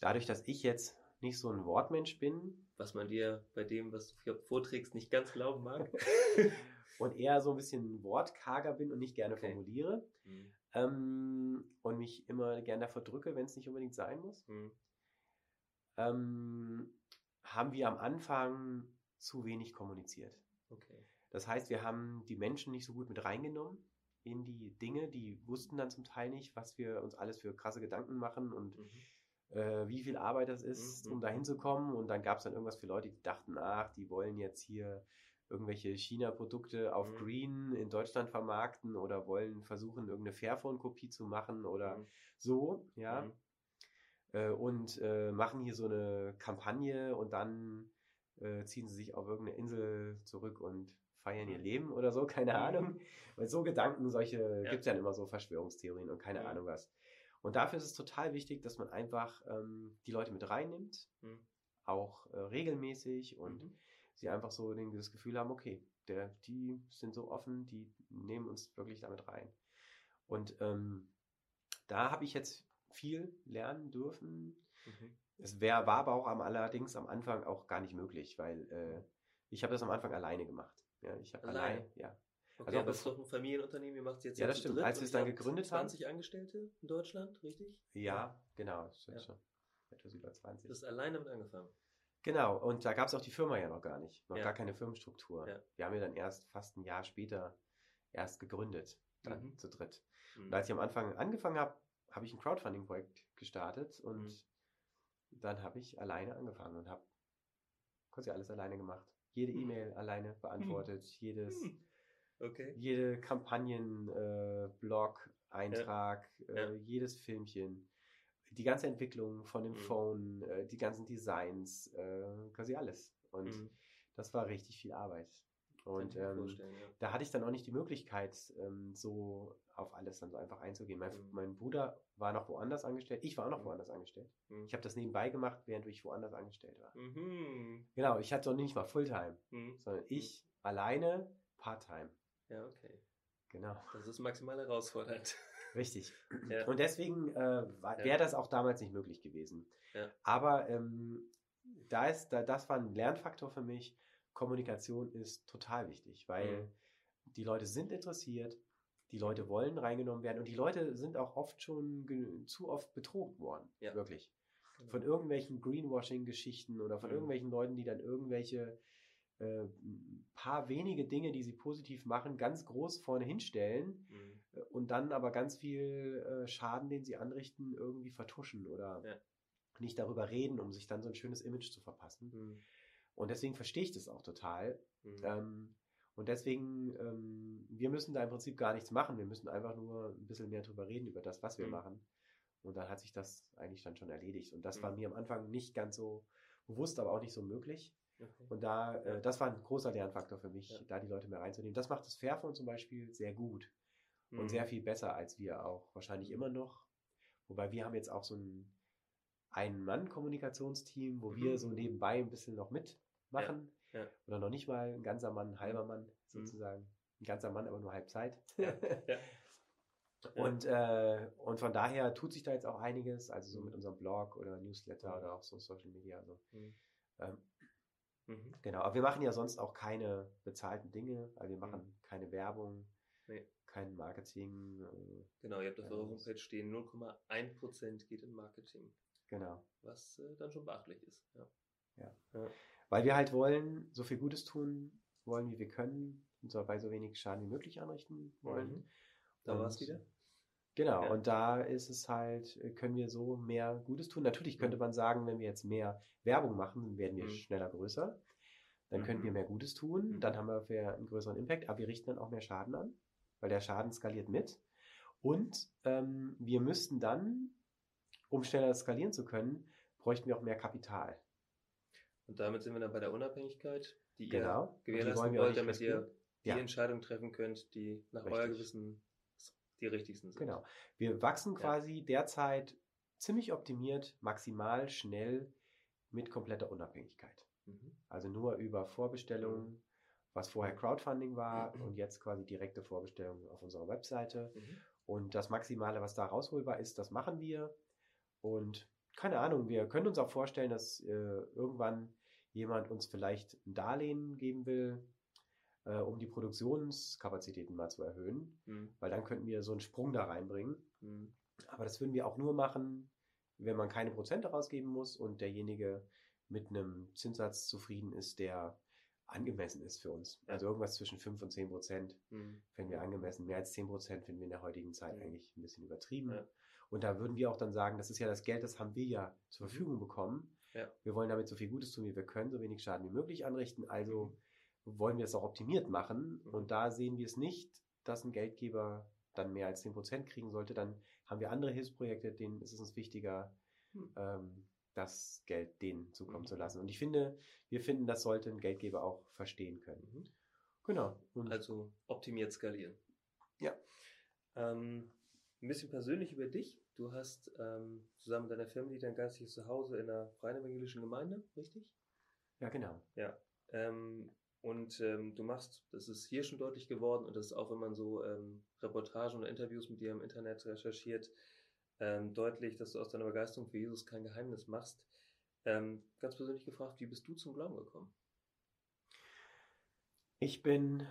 Dadurch, dass ich jetzt nicht so ein Wortmensch bin Was man dir bei dem, was du hier vorträgst, nicht ganz glauben mag. und eher so ein bisschen wortkarger bin und nicht gerne Okay. formuliere Mhm. ähm, und mich immer gern davor drücke, wenn es nicht unbedingt sein muss, Mhm. ähm, haben wir am Anfang zu wenig kommuniziert. Okay. Das heißt, wir haben die Menschen nicht so gut mit reingenommen in die Dinge, die wussten dann zum Teil nicht, was wir uns alles für krasse Gedanken machen und Mhm. äh, wie viel Arbeit das ist, Mhm. um da hinzukommen. Und dann gab es dann irgendwas für Leute, die dachten, ach, die wollen jetzt hier irgendwelche China-Produkte auf Mhm. Green in Deutschland vermarkten oder wollen versuchen, irgendeine Fairphone-Kopie zu machen oder Mhm. so, ja. Mhm. Äh, und äh, machen hier so eine Kampagne und dann äh, ziehen sie sich auf irgendeine Insel zurück und feiern ihr Mhm. Leben oder so, keine Mhm. Ahnung. Weil so Gedanken, solche, Ja. gibt es ja immer so Verschwörungstheorien und keine Mhm. Ahnung was. Und dafür ist es total wichtig, dass man einfach ähm, die Leute mit reinnimmt, Mhm. auch äh, regelmäßig und Mhm. sie einfach so den, das Gefühl haben, okay, der, die sind so offen, die nehmen uns wirklich damit rein. Und ähm, da habe ich jetzt viel lernen dürfen. Mhm. Es wär, war aber auch am, allerdings am Anfang auch gar nicht möglich, weil äh, ich habe das am Anfang alleine gemacht. Ja, ich habe Alleine? allein, ja. Okay, Also aber es ist doch ein Familienunternehmen, ihr macht es jetzt Ja, das stimmt. dritt Als wir es dann gegründet haben- 20 Angestellte in Deutschland, richtig? Ja, genau. Das ist Ja. schon etwas über 20. Du hast allein damit angefangen. Genau, und da gab es auch die Firma ja noch gar nicht. Noch Ja. gar keine Firmenstruktur. Ja. Wir haben ja dann erst fast ein Jahr später erst gegründet, dann Mhm. zu dritt. Mhm. Und als ich am Anfang angefangen habe, habe ich ein Crowdfunding-Projekt gestartet und Mhm. dann habe ich alleine angefangen und habe quasi alles alleine gemacht. Jede Mhm. E-Mail alleine beantwortet, jedes, Hm. Okay. jede Kampagnen, äh, Blog, Eintrag, Ja. Äh, jedes Filmchen, die ganze Entwicklung von dem Mhm. Phone, äh, die ganzen Designs, äh, quasi alles. Und das war richtig viel Arbeit. Und ähm, ja. da hatte ich dann auch nicht die Möglichkeit, ähm, so auf alles dann so einfach einzugehen. Mein, Mhm. mein Bruder war noch woanders angestellt, ich war auch noch Mhm. woanders angestellt. Mhm. Ich habe das nebenbei gemacht, während ich woanders angestellt war. Mhm. Genau, ich hatte noch nicht mal Fulltime, Mhm. sondern ich alleine Part-Time. Ja, okay. Genau, Das ist maximal herausfordernd. richtig. Ja. Und deswegen äh, Ja. wäre das auch damals nicht möglich gewesen. Ja. Aber ähm, da ist, da, das war ein Lernfaktor für mich. Kommunikation ist total wichtig, weil Mhm. die Leute sind interessiert, die Leute wollen reingenommen werden und die Leute sind auch oft schon zu oft betrogen worden. Ja. Wirklich. Von irgendwelchen Greenwashing-Geschichten oder von Mhm. irgendwelchen Leuten, die dann irgendwelche äh, paar wenige Dinge, die sie positiv machen, ganz groß vorne hinstellen Mhm. äh, und dann aber ganz viel äh, Schaden, den sie anrichten, irgendwie vertuschen oder Ja. nicht darüber reden, um sich dann so ein schönes Image zu verpassen. Mhm. Und deswegen verstehe ich das auch total. Mhm. Ähm, und deswegen, ähm, wir müssen da im Prinzip gar nichts machen. Wir müssen einfach nur ein bisschen mehr drüber reden, über das, was wir Mhm. machen. Und dann hat sich das eigentlich dann schon erledigt. Und das Mhm. war mir am Anfang nicht ganz so bewusst, aber auch nicht so möglich. Okay. Und da, äh, das war ein großer Lernfaktor für mich, Ja. da die Leute mehr reinzunehmen. Das macht das Fairphone zum Beispiel sehr gut und Mhm. sehr viel besser als wir auch wahrscheinlich immer noch. Wobei wir haben jetzt auch so ein Ein-Mann-Kommunikationsteam, wo wir Mhm. so nebenbei ein bisschen noch mitmachen. Ja, ja. Oder noch nicht mal ein ganzer Mann, ein halber Mann sozusagen. Ein ganzer Mann, aber nur Halbzeit. Mhm. Ja. Und, äh, und von daher tut sich da jetzt auch einiges, also so Mhm. mit unserem Blog oder Newsletter Mhm. oder auch so Social Media. Also, Mhm. ähm, Mhm. Genau, aber wir machen ja sonst auch keine bezahlten Dinge, also wir machen keine Werbung, Nee. kein Marketing, äh, Genau, ihr habt auf Ja, eurer Homepage stehen, 0,1% geht in Marketing, genau. was äh, dann schon beachtlich ist. Ja. Weil wir halt wollen, so viel Gutes tun wollen, wie wir können, und so bei so wenig Schaden wie möglich anrichten wollen. Mhm. Da war es wieder. Genau, ja. und da ist es halt, können wir so mehr Gutes tun. Natürlich könnte man sagen, wenn wir jetzt mehr Werbung machen, werden wir mhm. schneller größer. Dann können wir mhm. mehr Gutes tun, mhm. dann haben wir einen größeren Impact, aber wir richten dann auch mehr Schaden an, weil der Schaden skaliert mit. Und ähm, wir müssten dann, um schneller skalieren zu können, bräuchten wir auch mehr Kapital. Und damit sind wir dann bei der Unabhängigkeit, die genau. ihr gewährleisten die wollt, damit ihr die ja. Entscheidungen treffen könnt, die nach Richtig. euer Gewissen die richtigsten sind. Genau. Wir wachsen quasi ja. derzeit ziemlich optimiert, maximal schnell mit kompletter Unabhängigkeit. Mhm. Also nur über Vorbestellungen, was vorher Crowdfunding war mhm. und jetzt quasi direkte Vorbestellungen auf unserer Webseite. Mhm. Und das Maximale, was da rausholbar ist, das machen wir. Und keine Ahnung, wir können uns auch vorstellen, dass äh, irgendwann jemand uns vielleicht ein Darlehen geben will, äh, um die Produktionskapazitäten mal zu erhöhen, mhm. weil dann könnten wir so einen Sprung da reinbringen. Mhm. Aber das würden wir auch nur machen, wenn man keine Prozente rausgeben muss und derjenige mit einem Zinssatz zufrieden ist, der angemessen ist für uns. Also irgendwas zwischen 5 und 10 Prozent mhm. finden wir angemessen. Mehr als 10 Prozent finden wir in der heutigen Zeit mhm. eigentlich ein bisschen übertrieben. Ja. Und da würden wir auch dann sagen, das ist ja das Geld, das haben wir ja zur mhm. Verfügung bekommen. Ja. Wir wollen damit so viel Gutes tun, wie wir können, so wenig Schaden wie möglich anrichten. Also mhm. wollen wir es auch optimiert machen. Mhm. Und da sehen wir es nicht, dass ein Geldgeber dann mehr als 10 Prozent kriegen sollte. Dann haben wir andere Hilfsprojekte, denen ist es uns wichtiger, ähm, das Geld denen zukommen mhm. zu lassen. Und ich finde, wir finden, das sollte ein Geldgeber auch verstehen können. Mhm. Genau. Und also optimiert skalieren. Ja. Ähm, ein bisschen persönlich über dich. Du hast ähm, zusammen mit deiner Family dein geistiges Zuhause in einer freien evangelischen Gemeinde, richtig? Ja, genau. Ja. Ähm, und ähm, du machst, das ist hier schon deutlich geworden und das ist auch, wenn man so ähm, Reportagen oder Interviews mit dir im Internet recherchiert, ähm, deutlich, dass du aus deiner Begeisterung für Jesus kein Geheimnis machst. Ähm, ganz persönlich gefragt, wie bist du zum Glauben gekommen? Ich bin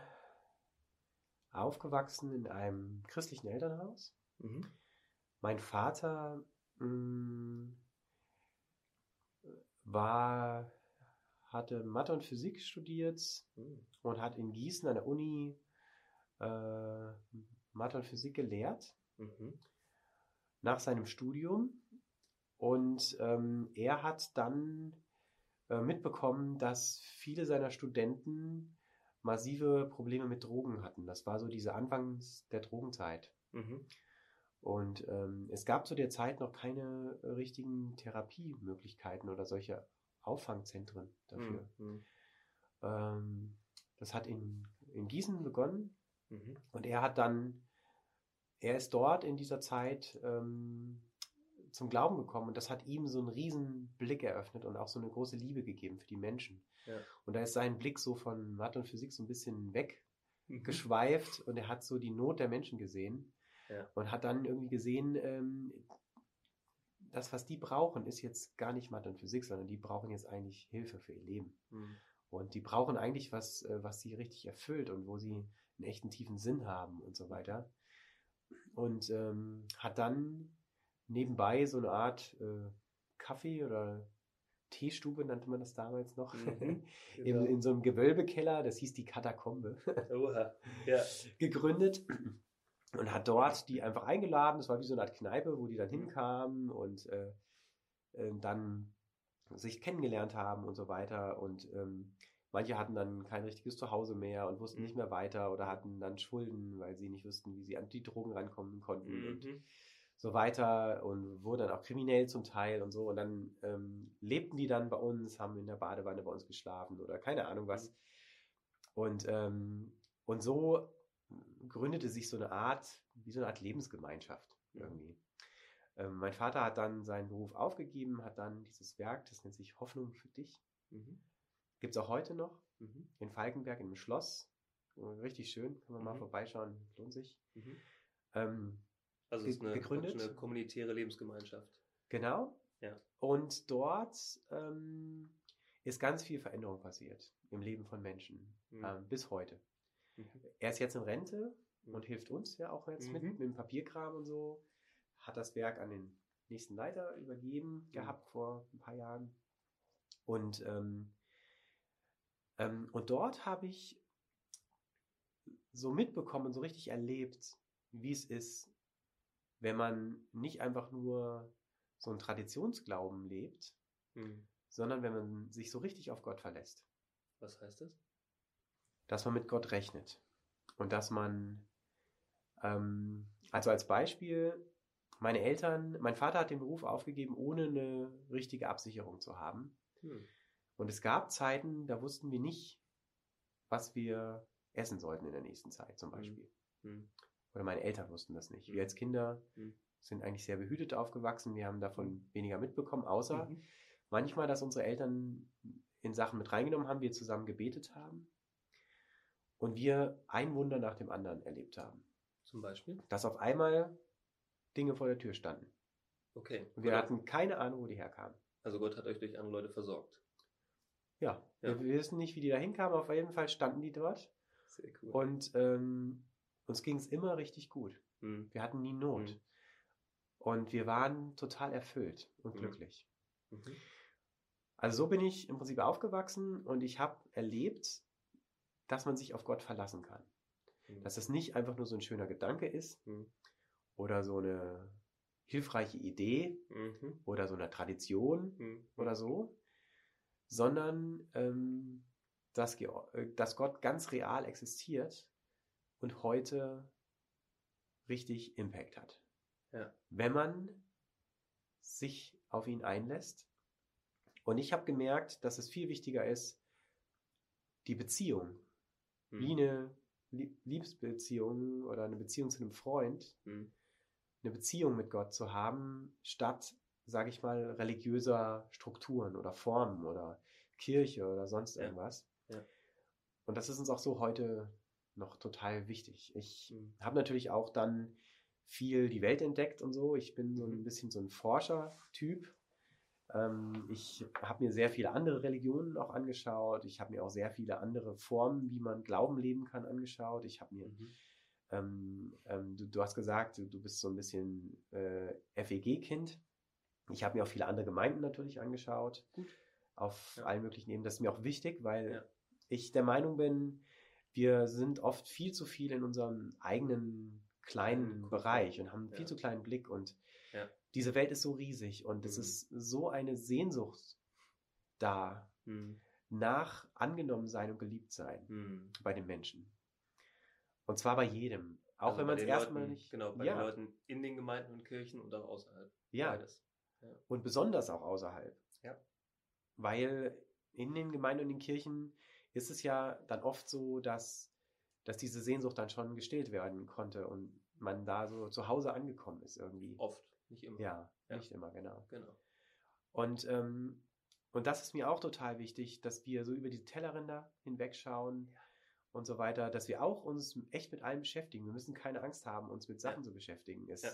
aufgewachsen in einem christlichen Elternhaus. Mhm. Mein Vater mh, mm, war, hatte Mathe und Physik studiert mhm. und hat in Gießen an der Uni äh, Mathe und Physik gelehrt. Mhm nach seinem Studium. Und ähm, er hat dann äh, mitbekommen, dass viele seiner Studenten massive Probleme mit Drogen hatten. Das war so diese Anfangs der Drogenzeit. Mhm. Und ähm, es gab zu der Zeit noch keine richtigen Therapiemöglichkeiten oder solche Auffangzentren dafür. Mhm. Ähm, das hat in, in Gießen begonnen mhm. und er hat dann er ist dort in dieser Zeit ähm, zum Glauben gekommen und das hat ihm so einen riesen Blick eröffnet und auch so eine große Liebe gegeben für die Menschen. Ja. Und da ist sein Blick so von Mathe und Physik so ein bisschen weggeschweift mhm. und er hat so die Not der Menschen gesehen ja. und hat dann irgendwie gesehen, ähm, das, was die brauchen, ist jetzt gar nicht Mathe und Physik, sondern die brauchen jetzt eigentlich Hilfe für ihr Leben. Mhm. Und die brauchen eigentlich was, äh, was sie richtig erfüllt und wo sie einen echten tiefen Sinn haben und so weiter und ähm, hat dann nebenbei so eine Art äh, Kaffee oder Teestube nannte man das damals noch, mhm, genau. in, in, so einem Gewölbekeller, das hieß die Katakombe, Oha. Ja. gegründet und hat dort die einfach eingeladen. Das war wie so eine Art Kneipe, wo die dann mhm. hinkamen und äh, äh, dann sich kennengelernt haben und so weiter. Und ähm, Manche hatten dann kein richtiges Zuhause mehr und wussten mhm. nicht mehr weiter oder hatten dann Schulden, weil sie nicht wussten, wie sie an die Drogen rankommen konnten mhm. und so weiter und wurden dann auch kriminell zum Teil und so. Und dann ähm, lebten die dann bei uns, haben in der Badewanne bei uns geschlafen oder keine Ahnung was. Mhm. Und, ähm, und so gründete sich so eine Art, wie so eine Art Lebensgemeinschaft irgendwie. Ähm, mein Vater hat dann seinen Beruf aufgegeben, hat dann dieses Werk, das nennt sich Hoffnung für dich. Mhm Gibt es auch heute noch mhm. in Falkenberg im Schloss. Richtig schön, kann man mhm. mal vorbeischauen, lohnt sich. Mhm. Ähm, also es ist eine, gegründet. eine kommunitäre Lebensgemeinschaft. Genau. Ja. Und dort ähm, ist ganz viel Veränderung passiert im Leben von Menschen mhm. ähm, bis heute. Mhm. Er ist jetzt in Rente mhm. und hilft uns ja auch jetzt mit, mit dem Papierkram und so. Hat das Werk an den nächsten Leiter übergeben gehabt vor ein paar Jahren. Und ähm, ähm, und dort habe ich so mitbekommen so richtig erlebt, wie es ist, wenn man nicht einfach nur so einen Traditionsglauben lebt, Mhm. sondern wenn man sich so richtig auf Gott verlässt. Was heißt das? Dass man mit Gott rechnet. Und dass man, ähm, also als Beispiel, meine Eltern, mein Vater hat den Beruf aufgegeben, ohne eine richtige Absicherung zu haben. Hm. Und es gab Zeiten, da wussten wir nicht, was wir essen sollten in der nächsten Zeit zum Mhm. Beispiel. Hm. Oder meine Eltern wussten das nicht. Mhm. Wir als Kinder Mhm. sind eigentlich sehr behütet aufgewachsen. Wir haben davon weniger mitbekommen, außer Mhm. manchmal, dass unsere Eltern in Sachen mit reingenommen haben, wir zusammen gebetet haben und wir ein Wunder nach dem anderen erlebt haben. Zum Beispiel? Dass auf einmal Dinge vor der Tür standen. Okay. Und wir Oder- hatten keine Ahnung, wo die herkamen. Also Gott hat euch durch andere Leute versorgt. Ja, Ja. wir wissen nicht, wie die da hinkamen. Auf jeden Fall standen die dort Sehr cool. und ähm, uns ging es immer richtig gut. Hm. Wir hatten nie Not. Mhm. Und wir waren total erfüllt und Mhm. glücklich. Mhm. Also so bin ich im Prinzip aufgewachsen und ich habe erlebt, dass man sich auf Gott verlassen kann. Mhm. Dass es nicht einfach nur so ein schöner Gedanke ist Mhm. oder so eine hilfreiche Idee Mhm. oder so eine Tradition Mhm. oder so, sondern ähm, dass, äh, dass Gott ganz real existiert und heute richtig Impact hat. Ja. Wenn man sich auf ihn einlässt. Und ich habe gemerkt, dass es viel wichtiger ist, die Beziehung, Mhm. wie eine Lie- Liebesbeziehung oder eine Beziehung zu einem Freund, Mhm. eine Beziehung mit Gott zu haben, statt, sage ich mal, religiöser Strukturen oder Formen oder Kirche oder sonst Ja. irgendwas. Ja. Und das ist uns auch so heute noch total wichtig. Ich Mhm. habe natürlich auch dann viel die Welt entdeckt und so. Ich bin so ein Mhm. bisschen so ein Forschertyp. Ähm, ich habe mir sehr viele andere Religionen auch angeschaut. Ich habe mir auch sehr viele andere Formen, wie man Glauben leben kann, angeschaut. Ich habe mir Mhm. ähm, ähm, du, du hast gesagt, du, du bist so ein bisschen äh, FEG-Kind. Ich habe mir auch viele andere Gemeinden natürlich angeschaut. Gut. Auf Ja. allen möglichen Ebenen. Das ist mir auch wichtig, weil Ja. ich der Meinung bin, wir sind oft viel zu viel in unserem eigenen kleinen Kleinen Bereich und haben einen viel Ja. zu kleinen Blick. Und Ja. diese Welt ist so riesig und es Mhm. ist so eine Sehnsucht da Mhm. nach angenommen sein und geliebt sein Mhm. bei den Menschen. Und zwar bei jedem. Auch Also wenn man es erstmal nicht. Genau, bei ja, den Leuten in den Gemeinden und Kirchen und auch außerhalb. ja. Beides. Und besonders auch außerhalb. Ja. Weil in den Gemeinden und den Kirchen ist es ja dann oft so, dass, dass diese Sehnsucht dann schon gestillt werden konnte und man da so zu Hause angekommen ist irgendwie. Oft, nicht immer. Ja, Ja. nicht immer, genau. Genau. Und, ähm, und das ist mir auch total wichtig, dass wir so über die Tellerränder hinwegschauen Ja. und so weiter, dass wir auch uns echt mit allem beschäftigen. Wir müssen keine Angst haben, uns mit Sachen Ja. zu beschäftigen. Es, Ja.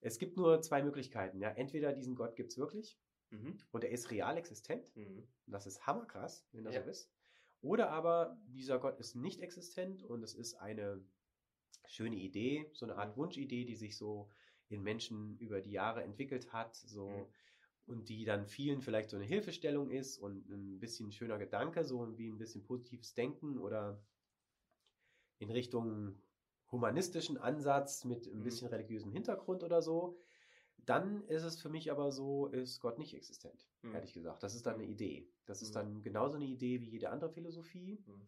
es gibt nur zwei Möglichkeiten. Ja? Entweder diesen Gott gibt es wirklich Mhm. und er ist real existent. Mhm. Das ist hammerkrass, wenn das so ist. Oder aber dieser Gott ist nicht existent und es ist eine schöne Idee, so eine Art Mhm. Wunschidee, die sich so in Menschen über die Jahre entwickelt hat, so Mhm. und die dann vielen vielleicht so eine Hilfestellung ist und ein bisschen schöner Gedanke, so wie ein bisschen positives Denken oder in Richtung humanistischen Ansatz mit ein Mhm. bisschen religiösem Hintergrund oder so. Dann ist es für mich aber so, ist Gott nicht existent, Mhm. ehrlich gesagt. Das ist dann eine Idee. Das ist Mhm. dann genauso eine Idee wie jede andere Philosophie. Mhm.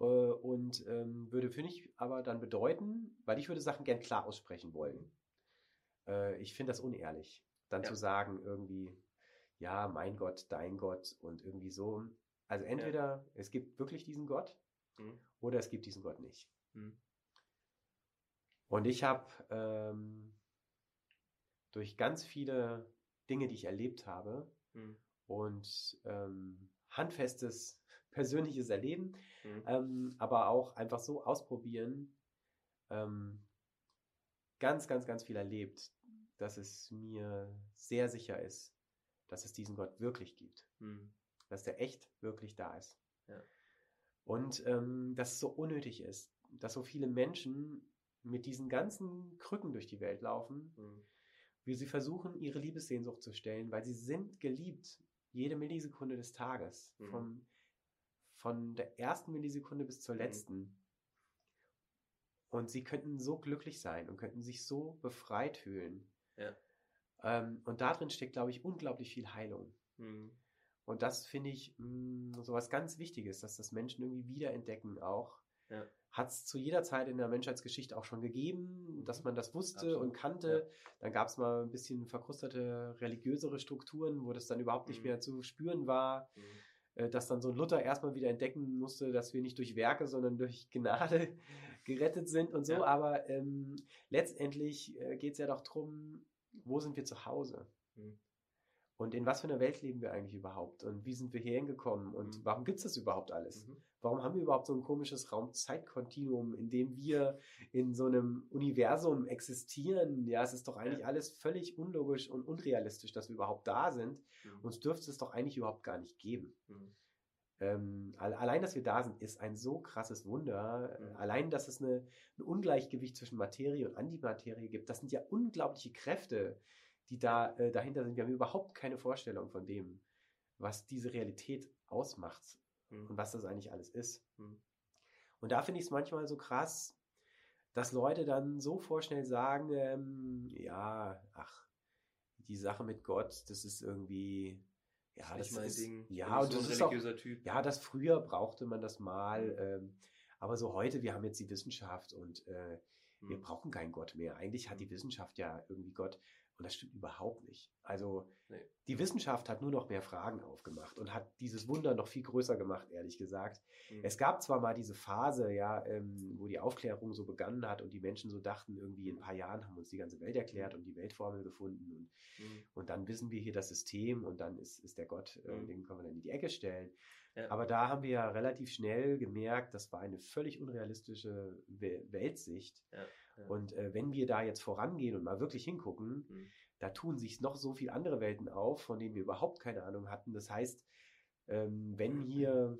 Äh, und ähm, würde für mich aber dann bedeuten, weil ich würde Sachen gern klar aussprechen wollen. Äh, ich finde das unehrlich, dann Ja. zu sagen irgendwie, ja, mein Gott, dein Gott und irgendwie so. Also entweder es gibt wirklich diesen Gott Mhm. oder es gibt diesen Gott nicht. Mhm. Und ich habe ähm, durch ganz viele Dinge, die ich erlebt habe Mhm. und ähm, handfestes persönliches Erleben, Mhm. ähm, aber auch einfach so ausprobieren, ähm, ganz, ganz, ganz viel erlebt, dass es mir sehr sicher ist, dass es diesen Gott wirklich gibt, Mhm. dass der echt wirklich da ist. Ja. Und ähm, dass es so unnötig ist, dass so viele Menschen mit diesen ganzen Krücken durch die Welt laufen, Mhm. wie sie versuchen, ihre Liebessehnsucht zu stellen, weil sie sind geliebt, jede Millisekunde des Tages, Mhm. vom, von der ersten Millisekunde bis zur Mhm. letzten. Und sie könnten so glücklich sein und könnten sich so befreit fühlen. Ja. Ähm, und darin steckt, glaube ich, unglaublich viel Heilung. Mhm. Und das finde ich mh, so was ganz Wichtiges, dass das Menschen irgendwie wiederentdecken auch. Ja. Hat es zu jeder Zeit in der Menschheitsgeschichte auch schon gegeben, dass man das wusste Absolut. und kannte. Dann gab es mal ein bisschen verkrustete religiösere Strukturen, wo das dann überhaupt nicht Mhm. mehr zu spüren war. Mhm. Äh, dass dann so ein Luther erstmal wieder entdecken musste, dass wir nicht durch Werke, sondern durch Gnade gerettet sind und so. Ja. Aber ähm, letztendlich äh, geht es ja doch darum, wo sind wir zu Hause? Mhm. Und in was für einer Welt leben wir eigentlich überhaupt? Und wie sind wir hierhin gekommen? Und Mhm. warum gibt es das überhaupt alles? Mhm. Warum haben wir überhaupt so ein komisches Raum-Zeit-Kontinuum, in dem wir in so einem Universum existieren? Ja, es ist doch eigentlich Ja. alles völlig unlogisch und unrealistisch, dass wir überhaupt da sind. Mhm. Uns dürfte es doch eigentlich überhaupt gar nicht geben. Mhm. Ähm, alle- allein, dass wir da sind, ist ein so krasses Wunder. Mhm. Allein, dass es eine, ein Ungleichgewicht zwischen Materie und Antimaterie gibt, das sind ja unglaubliche Kräfte, die da äh, dahinter sind. Wir haben überhaupt keine Vorstellung von dem, was diese Realität ausmacht Mhm. und was das eigentlich alles ist. Mhm. Und da finde ich es manchmal so krass, dass Leute dann so vorschnell sagen, ähm, ja, ach, die Sache mit Gott, das ist irgendwie, ja, ist das mein ist, Ding. ja, und so das ein ist auch, religiöser Typ. ja, das früher brauchte man das mal, Mhm. ähm, aber so heute, wir haben jetzt die Wissenschaft und äh, wir Mhm. brauchen keinen Gott mehr. Eigentlich hat die Mhm. Wissenschaft ja irgendwie Gott und das stimmt überhaupt nicht. Also Nee. die Wissenschaft hat nur noch mehr Fragen aufgemacht und hat dieses Wunder noch viel größer gemacht, ehrlich gesagt. Mhm. Es gab zwar mal diese Phase, ja, ähm, wo die Aufklärung so begonnen hat und die Menschen so dachten, irgendwie in ein paar Jahren haben wir uns die ganze Welt erklärt und die Weltformel gefunden und, Mhm. und dann wissen wir hier das System und dann ist, ist der Gott, äh, Mhm. den können wir dann in die Ecke stellen. Ja. Aber da haben wir ja relativ schnell gemerkt, das war eine völlig unrealistische We Weltsicht. Ja, ja. Und äh, wenn wir da jetzt vorangehen und mal wirklich hingucken, Mhm. da tun sich noch so viele andere Welten auf, von denen wir überhaupt keine Ahnung hatten. Das heißt, ähm, wenn hier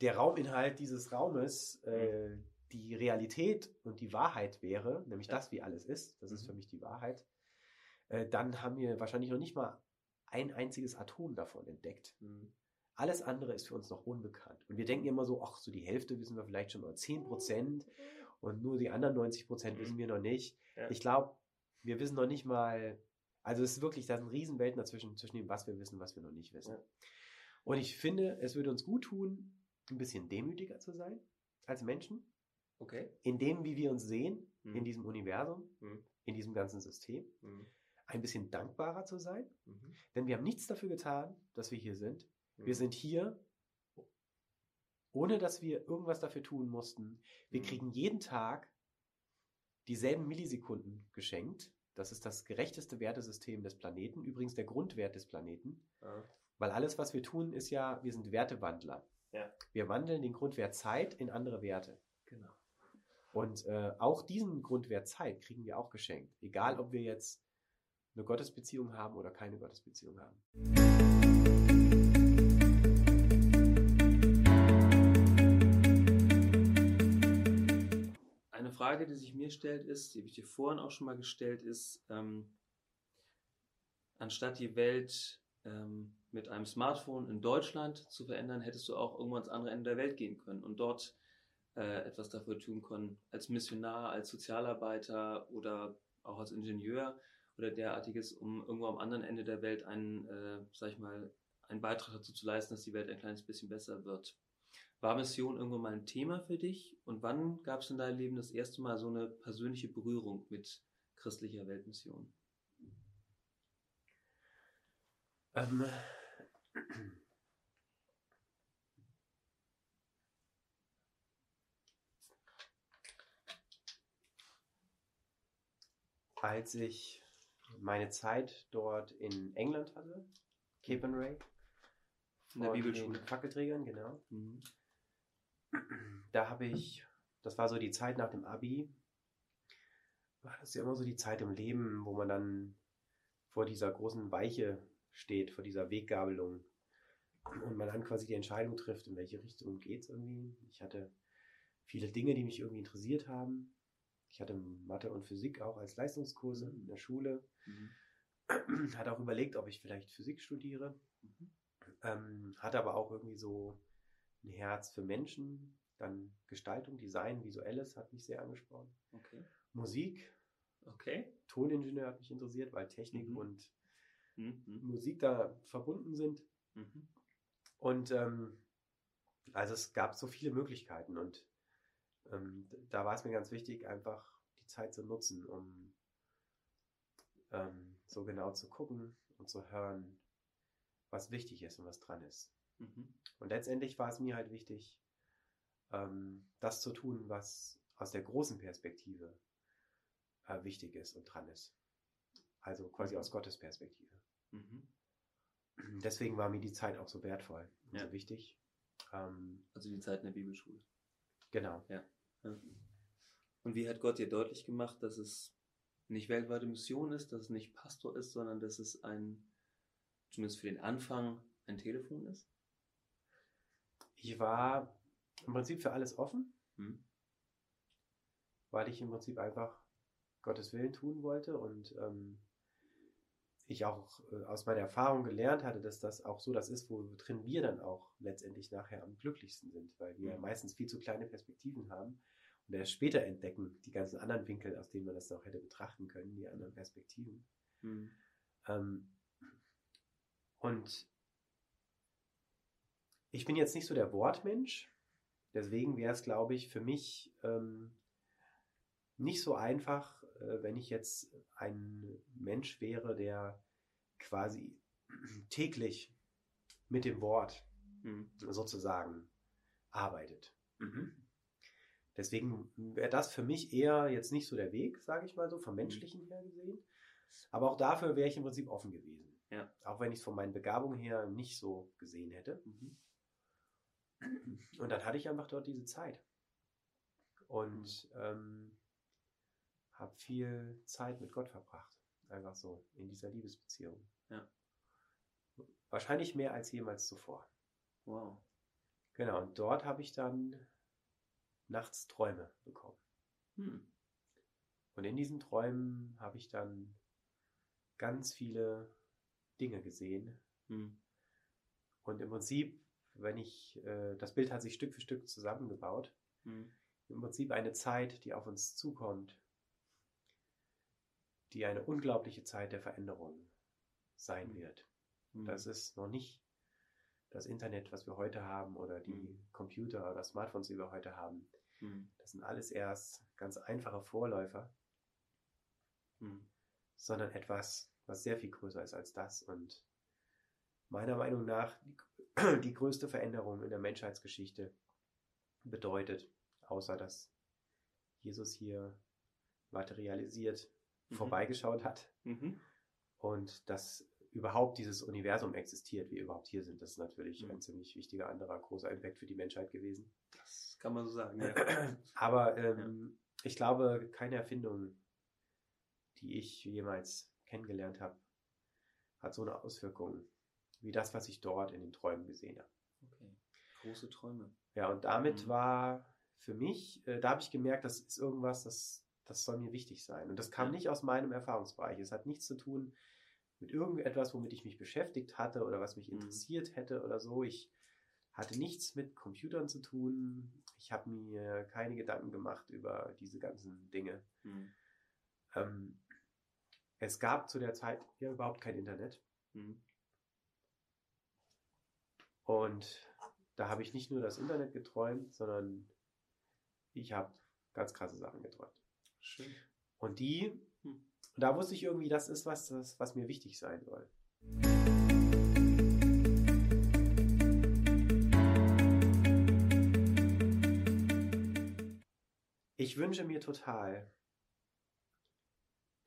der Rauminhalt dieses Raumes äh, die Realität und die Wahrheit wäre, nämlich Ja. das, wie alles ist, das ist Mhm. für mich die Wahrheit, äh, dann haben wir wahrscheinlich noch nicht mal ein einziges Atom davon entdeckt. Mhm. Alles andere ist für uns noch unbekannt. Und wir denken immer so, ach, so die Hälfte wissen wir vielleicht schon oder 10 Prozent und nur die anderen 90 Prozent Mhm. wissen wir noch nicht. Ja. Ich glaube, wir wissen noch nicht mal, also es ist wirklich, da sind Riesenwelten dazwischen, zwischen dem, was wir wissen, was wir noch nicht wissen. Ja. Und ich finde, es würde uns gut tun, ein bisschen demütiger zu sein als Menschen, Okay. in dem, wie wir uns sehen, Mhm. in diesem Universum, Mhm. in diesem ganzen System, Mhm. ein bisschen dankbarer zu sein, Mhm. denn wir haben nichts dafür getan, dass wir hier sind. Wir Mhm. sind hier, ohne dass wir irgendwas dafür tun mussten. Wir Mhm. kriegen jeden Tag dieselben Millisekunden geschenkt. Das ist das gerechteste Wertesystem des Planeten, übrigens der Grundwert des Planeten, Ah. weil alles, was wir tun, ist ja, wir sind Wertewandler. Ja. Wir wandeln den Grundwert Zeit in andere Werte. Genau. Und äh, auch diesen Grundwert Zeit kriegen wir auch geschenkt, egal ob wir jetzt eine Gottesbeziehung haben oder keine Gottesbeziehung haben. Eine Frage, die sich mir stellt, ist, die habe ich dir vorhin auch schon mal gestellt, ist, ähm, anstatt die Welt ähm, mit einem Smartphone in Deutschland zu verändern, hättest du auch irgendwo ans andere Ende der Welt gehen können und dort äh, etwas dafür tun können, als Missionar, als Sozialarbeiter oder auch als Ingenieur oder derartiges, um irgendwo am anderen Ende der Welt einen, äh, sag ich mal, einen Beitrag dazu zu leisten, dass die Welt ein kleines bisschen besser wird. War Mission irgendwann mal ein Thema für dich? Und wann gab es in deinem Leben das erste Mal so eine persönliche Berührung mit christlicher Weltmission? Ähm, als ich meine Zeit dort in England hatte, Cape and Ray, In der Bibelschule. den Fackelträgern, genau. Mhm. Da habe ich, das war so die Zeit nach dem Abi, war das ja immer so die Zeit im Leben, wo man dann vor dieser großen Weiche steht, vor dieser Weggabelung und man dann quasi die Entscheidung trifft, in welche Richtung geht es irgendwie. Ich hatte viele Dinge, die mich irgendwie interessiert haben. Ich hatte Mathe und Physik auch als Leistungskurse in der Schule. Mhm. Hatte auch überlegt, ob ich vielleicht Physik studiere. Mhm. Ähm, hatte aber auch irgendwie so ein Herz für Menschen. Dann Gestaltung, Design, Visuelles hat mich sehr angesprochen. Okay. Musik. Okay. Toningenieur hat mich interessiert, weil Technik Mhm. und Mhm. Musik da verbunden sind. Mhm. Und ähm, also es gab so viele Möglichkeiten und ähm, da war es mir ganz wichtig, einfach die Zeit zu nutzen, um ähm, so genau zu gucken und zu hören, was wichtig ist und was dran ist. Mhm. Und letztendlich war es mir halt wichtig, ähm, das zu tun, was aus der großen Perspektive äh, wichtig ist und dran ist. Also quasi aus Gottes Perspektive. Mhm. Deswegen war mir die Zeit auch so wertvoll und Ja. so wichtig. Ähm, Also die Zeit in der Bibelschule. genau. Ja. Und wie hat Gott dir deutlich gemacht, dass es nicht weltweite Mission ist, dass es nicht Pastor ist, sondern dass es ein, zumindest für den Anfang, ein Telefon ist? Ich war im Prinzip für alles offen, Hm? weil ich im Prinzip einfach Gottes Willen tun wollte und ähm, ich auch äh, aus meiner Erfahrung gelernt hatte, dass das auch so das ist, wo drin wir dann auch letztendlich nachher am glücklichsten sind, weil wir Mhm. meistens viel zu kleine Perspektiven haben und erst später entdecken die ganzen anderen Winkel, aus denen man das auch hätte betrachten können, die anderen Perspektiven. Hm. Ähm, und ich bin jetzt nicht so der Wortmensch, deswegen wäre es, glaube ich, für mich ähm, nicht so einfach, äh, wenn ich jetzt ein Mensch wäre, der quasi täglich mit dem Wort Hm. sozusagen arbeitet. Mhm. Deswegen wäre das für mich eher jetzt nicht so der Weg, sage ich mal so, vom menschlichen her gesehen. Aber auch dafür wäre ich im Prinzip offen gewesen. Ja. Auch wenn ich es von meinen Begabungen her nicht so gesehen hätte. Mhm. Und dann hatte ich einfach dort diese Zeit. Und ähm, habe viel Zeit mit Gott verbracht. Einfach so in dieser Liebesbeziehung. Ja. Wahrscheinlich mehr als jemals zuvor. Wow. Genau, und dort habe ich dann nachts Träume bekommen. Hm. Und in diesen Träumen habe ich dann ganz viele Dinge gesehen. Hm. Und im Prinzip, wenn ich, äh, das Bild hat sich Stück für Stück zusammengebaut. Hm. Im Prinzip eine Zeit, die auf uns zukommt, die eine unglaubliche Zeit der Veränderung sein Mhm. wird. Hm. Das ist noch nicht das Internet, was wir heute haben, oder die Mhm. Computer oder Smartphones, die wir heute haben. Hm. Das sind alles erst ganz einfache Vorläufer, Hm. sondern etwas, was sehr viel größer ist als das und meiner Meinung nach die, die größte Veränderung in der Menschheitsgeschichte bedeutet, außer dass Jesus hier materialisiert Mhm. vorbeigeschaut hat Mhm. und dass überhaupt dieses Universum existiert, wir überhaupt hier sind. Das ist natürlich Mhm. ein ziemlich wichtiger anderer großer Impact für die Menschheit gewesen. Das kann man so sagen. Ja. Aber ähm, ich glaube, keine Erfindung, die ich jemals kennengelernt habe, hat so eine Auswirkung wie das, was ich dort in den Träumen gesehen habe. Okay. Große Träume. Ja, und damit Mhm. war für mich, äh, da habe ich gemerkt, das ist irgendwas, das, das soll mir wichtig sein. Und das kam Ja. nicht aus meinem Erfahrungsbereich. Es hat nichts zu tun mit irgendetwas, womit ich mich beschäftigt hatte oder was mich Mhm. interessiert hätte oder so. Ich hatte nichts mit Computern zu tun. Ich habe mir keine Gedanken gemacht über diese ganzen Dinge. Hm. Ähm, es gab zu der Zeit ja überhaupt kein Internet. Hm. Und da habe ich nicht nur das Internet geträumt, sondern ich habe ganz krasse Sachen geträumt. Schön. Und die, Hm. da wusste ich irgendwie, das ist was, das, was mir wichtig sein soll. Ich wünsche mir total,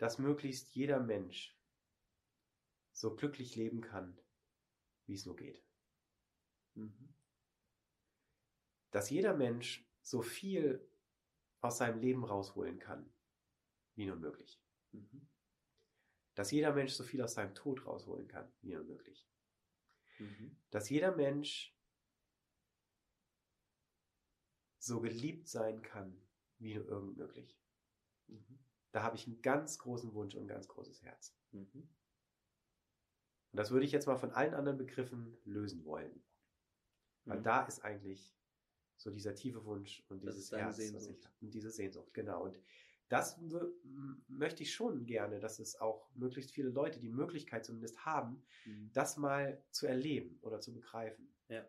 dass möglichst jeder Mensch so glücklich leben kann, wie es nur geht. Mhm. Dass jeder Mensch so viel aus seinem Leben rausholen kann, wie nur möglich. Mhm. Dass jeder Mensch so viel aus seinem Tod rausholen kann, wie nur möglich. Mhm. Dass jeder Mensch so geliebt sein kann, wie nur irgend möglich. Mhm. Da habe ich einen ganz großen Wunsch und ein ganz großes Herz. Mhm. Und das würde ich jetzt mal von allen anderen Begriffen lösen wollen. Weil Mhm. da ist eigentlich So dieser tiefe Wunsch und dieses Herz, was Sehnsucht. ich habe. Und diese Sehnsucht, genau. Und das möchte ich schon gerne, dass es auch möglichst viele Leute die Möglichkeit zumindest haben, Mhm. das mal zu erleben oder zu begreifen. Ja.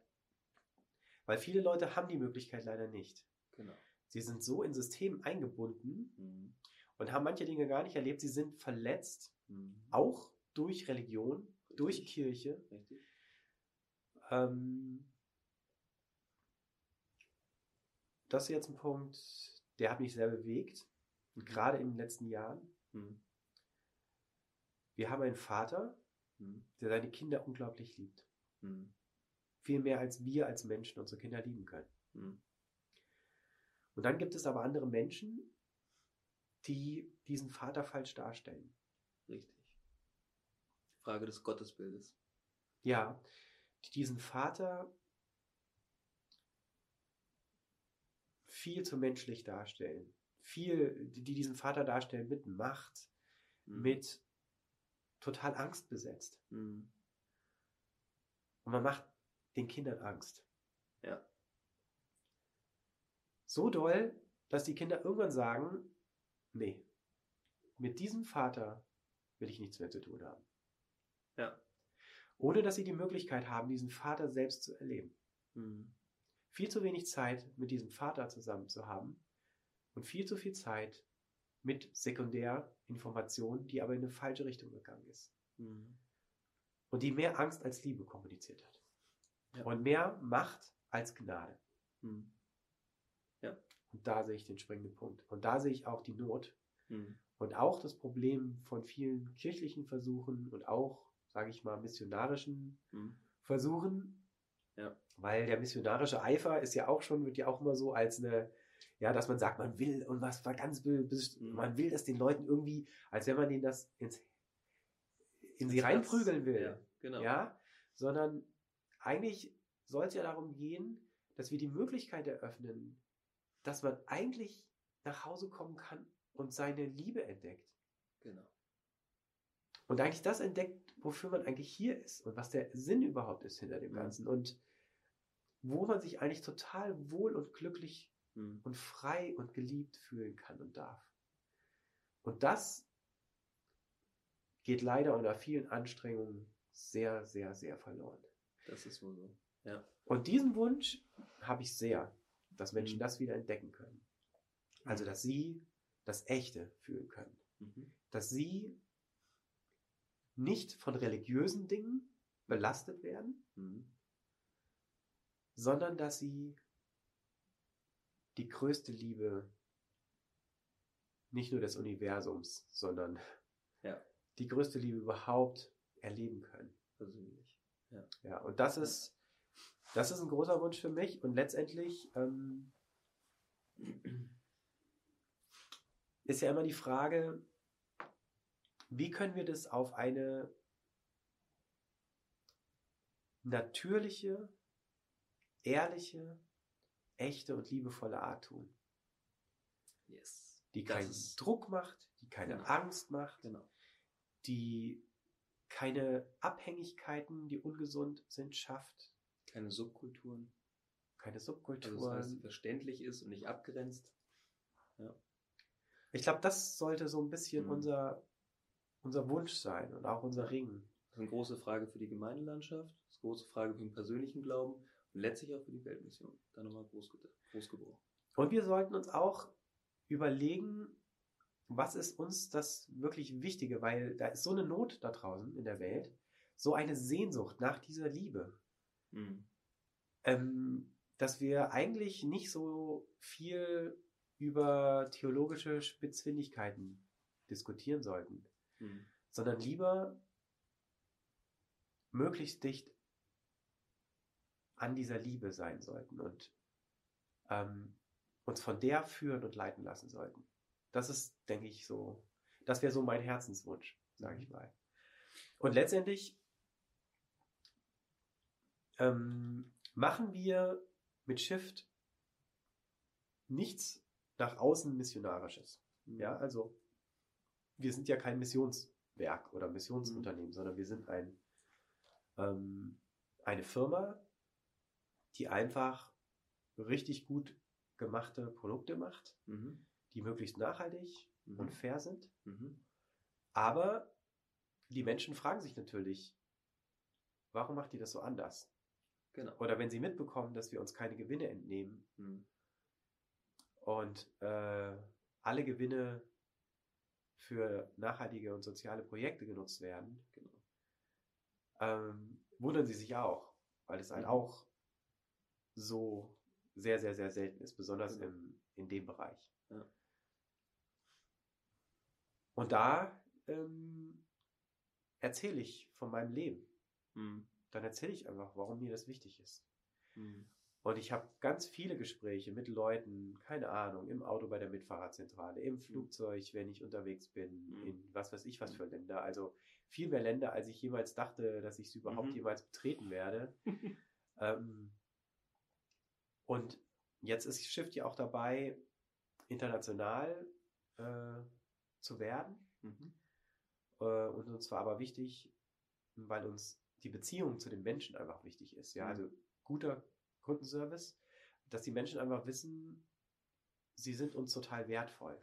Weil viele Leute haben die Möglichkeit leider nicht. Genau. Sie sind so in System eingebunden Mhm. Und haben manche Dinge gar nicht erlebt. Sie sind verletzt, Mhm. auch durch Religion, durch Richtig. Kirche. Richtig. Ähm, das ist jetzt ein Punkt, der hat mich sehr bewegt. Und gerade in den letzten Jahren. Mhm. Wir haben einen Vater, Mhm. der seine Kinder unglaublich liebt. Mhm. Viel mehr als wir als Menschen unsere Kinder lieben können. Mhm. Und dann gibt es aber andere Menschen, die diesen Vater falsch darstellen. Richtig. Frage des Gottesbildes. Ja, die diesen Vater viel zu menschlich darstellen. Viel, die diesen Vater darstellen mit Macht, Mhm. mit total Angst besetzt. Mhm. Und man macht den Kindern Angst. Ja. So doll, dass die Kinder irgendwann sagen, nee, mit diesem Vater will ich nichts mehr zu tun haben. Ja. Ohne dass sie die Möglichkeit haben, diesen Vater selbst zu erleben. Mhm. Viel zu wenig Zeit mit diesem Vater zusammen zu haben und viel zu viel Zeit mit Sekundärinformationen, die aber in eine falsche Richtung gegangen ist. Mhm. Und die mehr Angst als Liebe kommuniziert hat. Ja. Und mehr Macht als Gnade. Mhm. Und da sehe ich den springenden Punkt. Und da sehe ich auch die Not Mhm. und auch das Problem von vielen kirchlichen Versuchen und auch, sage ich mal, missionarischen Mhm. Versuchen. Ja. Weil der missionarische Eifer ist ja auch schon, wird ja auch immer so als eine, ja, dass man sagt, man will und was war ganz Mhm. man will das den Leuten irgendwie, als wenn man denen das ins, in sie reinprügeln will. Ja, genau. Ja, sondern eigentlich soll es ja darum gehen, dass wir die Möglichkeit eröffnen, dass man eigentlich nach Hause kommen kann und seine Liebe entdeckt. Genau. Und eigentlich das entdeckt, wofür man eigentlich hier ist und was der Sinn überhaupt ist hinter dem Mhm. Ganzen und wo man sich eigentlich total wohl und glücklich Mhm. und frei und geliebt fühlen kann und darf. Und das geht leider unter vielen Anstrengungen sehr, sehr, sehr verloren. Das ist wohl so. Ja. Und diesen Wunsch habe ich sehr, dass Menschen Mhm. das wieder entdecken können. Also, dass sie das Echte fühlen können. Mhm. Dass sie nicht von religiösen Dingen belastet werden, Mhm. sondern dass sie die größte Liebe nicht nur des Universums, sondern Ja. die größte Liebe überhaupt erleben können. Persönlich. Ja, und das ist, das ist ein großer Wunsch für mich. Und letztendlich ähm, ist ja immer die Frage, wie können wir das auf eine natürliche, ehrliche, echte und liebevolle Art tun, Yes. die keinen Druck macht, die keine Genau. Angst macht, Genau. die keine Abhängigkeiten, die ungesund sind, schafft, Keine Subkulturen. keine Also Subkulturen. das alles verständlich ist und nicht abgrenzt. Ich glaube, das sollte so ein bisschen Mhm. unser, unser Wunsch sein und auch unser Ja. Ringen. Das ist eine große Frage für die Gemeindelandschaft, das ist eine große Frage für den persönlichen Glauben und letztlich auch für die Weltmission. Da nochmal groß, groß gebrochen. Und wir sollten uns auch überlegen, was ist uns das wirklich Wichtige, weil da ist so eine Not da draußen in der Welt, so eine Sehnsucht nach dieser Liebe, Mhm. ähm, dass wir eigentlich nicht so viel über theologische Spitzfindigkeiten diskutieren sollten. Mhm. sondern lieber möglichst dicht an dieser Liebe sein sollten und ähm, uns von der führen und leiten lassen sollten. Das ist, denke ich, so, das wäre so mein Herzenswunsch, sage ich mal. Und letztendlich ähm, machen wir mit Shift nichts nach außen Missionarisches. Mhm. Ja, also wir sind ja kein Missionswerk oder Missionsunternehmen, sondern wir sind ein, ähm, eine Firma, die einfach richtig gut gemachte Produkte macht, mhm. die möglichst nachhaltig mhm. und fair sind. Mhm. Aber die Menschen fragen sich natürlich, warum macht die das so anders? Genau. Oder wenn sie mitbekommen, dass wir uns keine Gewinne entnehmen mhm. und äh, alle Gewinne für nachhaltige und soziale Projekte genutzt werden, genau. ähm, wundern sie sich auch, weil es halt mhm. auch so sehr, sehr, sehr selten ist, besonders genau. im, in dem Bereich. Ja. Und da ähm, erzähle ich von meinem Leben. Mhm. Dann erzähle ich einfach, warum mir das wichtig ist. Mhm. Und ich habe ganz viele Gespräche mit Leuten, keine Ahnung, im Auto bei der Mitfahrerzentrale, im mhm. Flugzeug, wenn ich unterwegs bin, mhm. in was weiß ich was für Länder. Also viel mehr Länder, als ich jemals dachte, dass ich sie überhaupt mhm. jemals betreten werde. ähm, und jetzt ist Shift ja auch dabei, international äh, zu werden. Mhm. Äh, und uns war aber wichtig, weil uns die Beziehung zu den Menschen einfach wichtig ist. Ja, mhm. also guter Kundenservice, dass die Menschen einfach wissen, sie sind uns total wertvoll.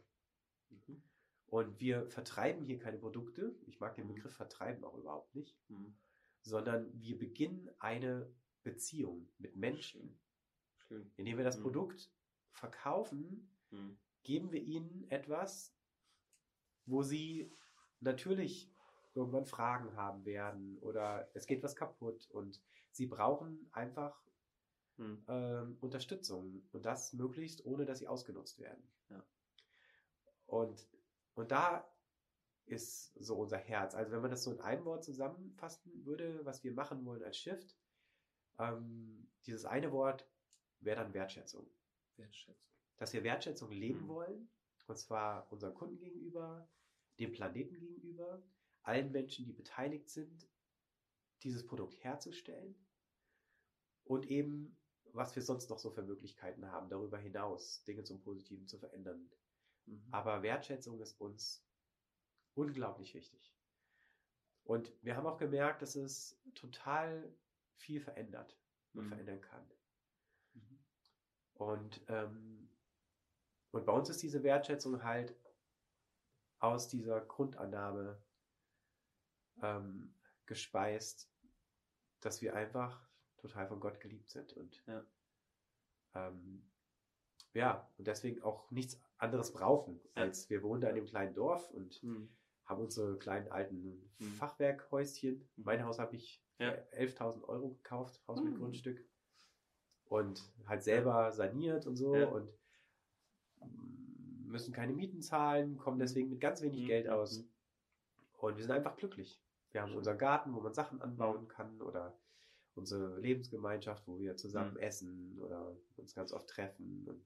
Mhm. Und wir vertreiben hier keine Produkte. Ich mag den mhm. Begriff vertreiben auch überhaupt nicht. Mhm. Sondern wir beginnen eine Beziehung mit Menschen. Schön. Indem wir das mhm. Produkt verkaufen, mhm. geben wir ihnen etwas, wo sie natürlich irgendwann Fragen haben werden oder es geht was kaputt und sie brauchen einfach hm. ähm, Unterstützung und das möglichst ohne, dass sie ausgenutzt werden. Ja. Und, und da ist so unser Herz. Also wenn man das so in einem Wort zusammenfassen würde, was wir machen wollen als Shift, ähm, dieses eine Wort wäre dann Wertschätzung. Wertschätzung. Dass wir Wertschätzung leben hm. wollen, und zwar unseren Kunden gegenüber, dem Planeten gegenüber, allen Menschen, die beteiligt sind, dieses Produkt herzustellen und eben, was wir sonst noch so für Möglichkeiten haben, darüber hinaus Dinge zum Positiven zu verändern. Mhm. Aber Wertschätzung ist uns unglaublich wichtig. Und wir haben auch gemerkt, dass es total viel verändert und mhm. verändern kann. Mhm. Und, ähm, und bei uns ist diese Wertschätzung halt aus dieser Grundannahme ähm, gespeist, dass wir einfach total von Gott geliebt sind und ja. Ähm, ja, und deswegen auch nichts anderes brauchen, als wir wohnen da in einem kleinen Dorf und mhm. haben unsere kleinen alten mhm. Fachwerkhäuschen. Mhm. Mein Haus habe ich ja. 11.000 Euro gekauft, Haus mit mhm. Grundstück und halt selber saniert und so ja. und müssen keine Mieten zahlen, kommen deswegen mit ganz wenig mhm. Geld aus. Und wir sind einfach glücklich. Wir haben unseren Garten, wo man Sachen anbauen kann oder unsere Lebensgemeinschaft, wo wir zusammen mhm. essen oder uns ganz oft treffen. Und,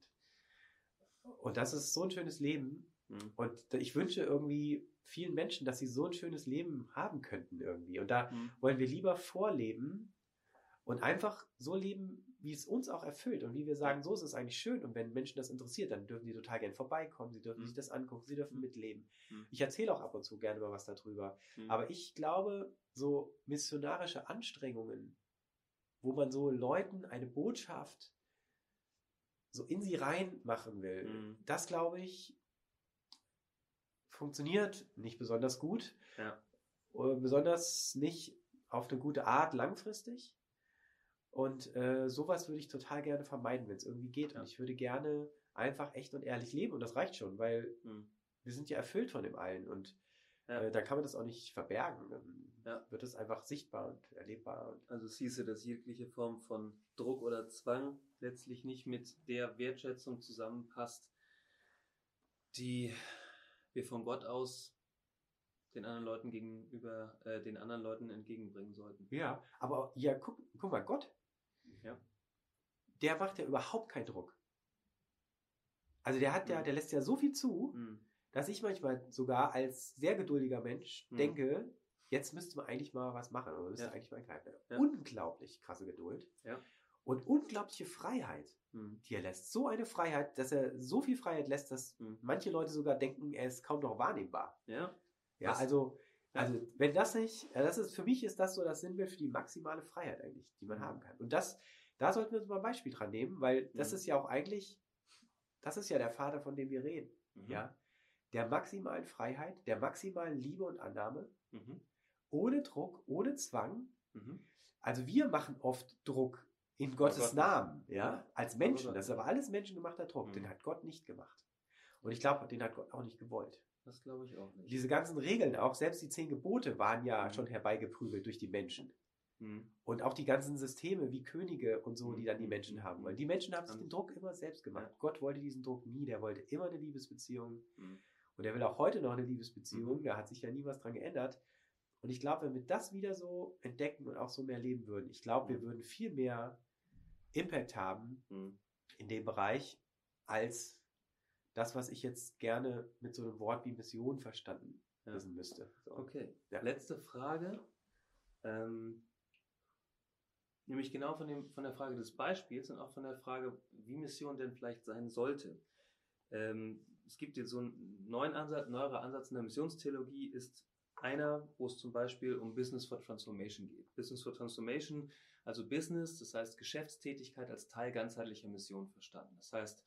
und das ist so ein schönes Leben. Mhm. Und ich wünsche irgendwie vielen Menschen, dass sie so ein schönes Leben haben könnten irgendwie. Und da mhm. wollen wir lieber vorleben und einfach so leben, wie es uns auch erfüllt und wie wir sagen, so ist es eigentlich schön. Und wenn Menschen das interessiert, dann dürfen die total gern vorbeikommen, sie dürfen mhm. sich das angucken, sie dürfen mhm. mitleben. Mhm. Ich erzähle auch ab und zu gerne mal was darüber. Mhm. Aber ich glaube, so missionarische Anstrengungen, wo man so Leuten eine Botschaft so in sie reinmachen will, mhm. das glaube ich, funktioniert nicht besonders gut. Ja. Besonders nicht auf eine gute Art langfristig. Und äh, sowas würde ich total gerne vermeiden, wenn es irgendwie geht. Ja. Und ich würde gerne einfach echt und ehrlich leben. Und das reicht schon, weil mhm. wir sind ja erfüllt von dem allen. Und ja. äh, dann kann man das auch nicht verbergen. Dann ja. wird es einfach sichtbar und erlebbar. Und also siehst du, dass jegliche Form von Druck oder Zwang letztlich nicht mit der Wertschätzung zusammenpasst, die wir von Gott aus den anderen Leuten gegenüber, äh, den anderen Leuten entgegenbringen sollten. Ja, aber ja, guck, guck mal, Gott, ja. der macht ja überhaupt keinen Druck. Also der hat ja, mhm. der lässt ja so viel zu, mhm. dass ich manchmal sogar als sehr geduldiger Mensch mhm. denke, jetzt müsste man eigentlich mal was machen oder müsste ja. eigentlich mal greifen. Ja. Unglaublich krasse Geduld. Ja. Und unglaubliche Freiheit, mhm. die er lässt. So eine Freiheit, dass er so viel Freiheit lässt, dass mhm. manche Leute sogar denken, er ist kaum noch wahrnehmbar. Ja. Ja, was? also Also, wenn das nicht, das ist, für mich ist das so das Sinnbild für die maximale Freiheit eigentlich, die man haben kann. Und das, da sollten wir uns mal ein Beispiel dran nehmen, weil das mhm. ist ja auch eigentlich, das ist ja der Vater, von dem wir reden. Mhm. Ja? Der maximalen Freiheit, der maximalen Liebe und Annahme, mhm. ohne Druck, ohne Zwang. Mhm. Also wir machen oft Druck in Gottes Namen, ja, als Menschen. Das ist aber alles menschengemachter Druck. Den mhm. hat Gott nicht gemacht. Und ich glaube, den hat Gott auch nicht gewollt. Das glaube ich auch nicht. Diese ganzen Regeln, auch selbst die zehn Gebote, waren ja mhm. schon herbeigeprügelt durch die Menschen. Mhm. Und auch die ganzen Systeme wie Könige und so, die dann die mhm. Menschen haben. Weil die Menschen haben sich den Druck immer selbst gemacht. Ja. Gott wollte diesen Druck nie. Der wollte immer eine Liebesbeziehung. Mhm. Und er will auch heute noch eine Liebesbeziehung. Mhm. Da hat sich ja nie was dran geändert. Und ich glaube, wenn wir das wieder so entdecken und auch so mehr leben würden, ich glaube, wir würden viel mehr Impact haben mhm. in dem Bereich, als das, was ich jetzt gerne mit so einem Wort wie Mission verstanden ja. wissen müsste. So. Okay. Ja. Letzte Frage. Ähm, nämlich genau von, dem, von der Frage des Beispiels und auch von der Frage, wie Mission denn vielleicht sein sollte. Ähm, es gibt jetzt so einen neuen Ansatz, neuerer Ansatz in der Missionstheologie ist einer, wo es zum Beispiel um Business for Transformation geht. Business for Transformation also Business, das heißt Geschäftstätigkeit als Teil ganzheitlicher Mission verstanden. Das heißt,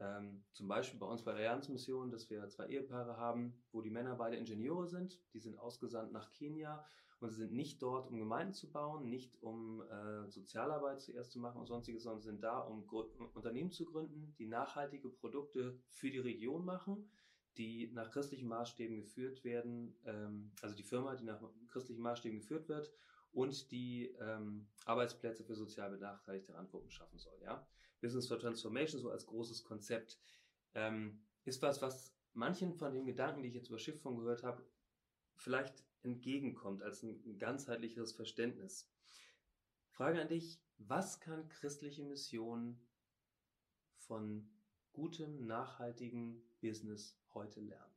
ähm, zum Beispiel bei uns bei der Jans-Mission, dass wir zwei Ehepaare haben, wo die Männer beide Ingenieure sind. Die sind ausgesandt nach Kenia und sie sind nicht dort, um Gemeinden zu bauen, nicht um äh, Sozialarbeit zuerst zu machen und sonstiges, sondern sind da, um Gr Unternehmen zu gründen, die nachhaltige Produkte für die Region machen, die nach christlichen Maßstäben geführt werden, ähm, also die Firma, die nach christlichen Maßstäben geführt wird und die ähm, Arbeitsplätze für sozial benachteiligte Randgruppen schaffen soll. Ja? Business for Transformation, so als großes Konzept, ähm, ist was, was manchen von den Gedanken, die ich jetzt über Schiffung gehört habe, vielleicht entgegenkommt als ein, ganzheitliches Verständnis. Frage an dich, was kann christliche Mission von gutem, nachhaltigen Business heute lernen?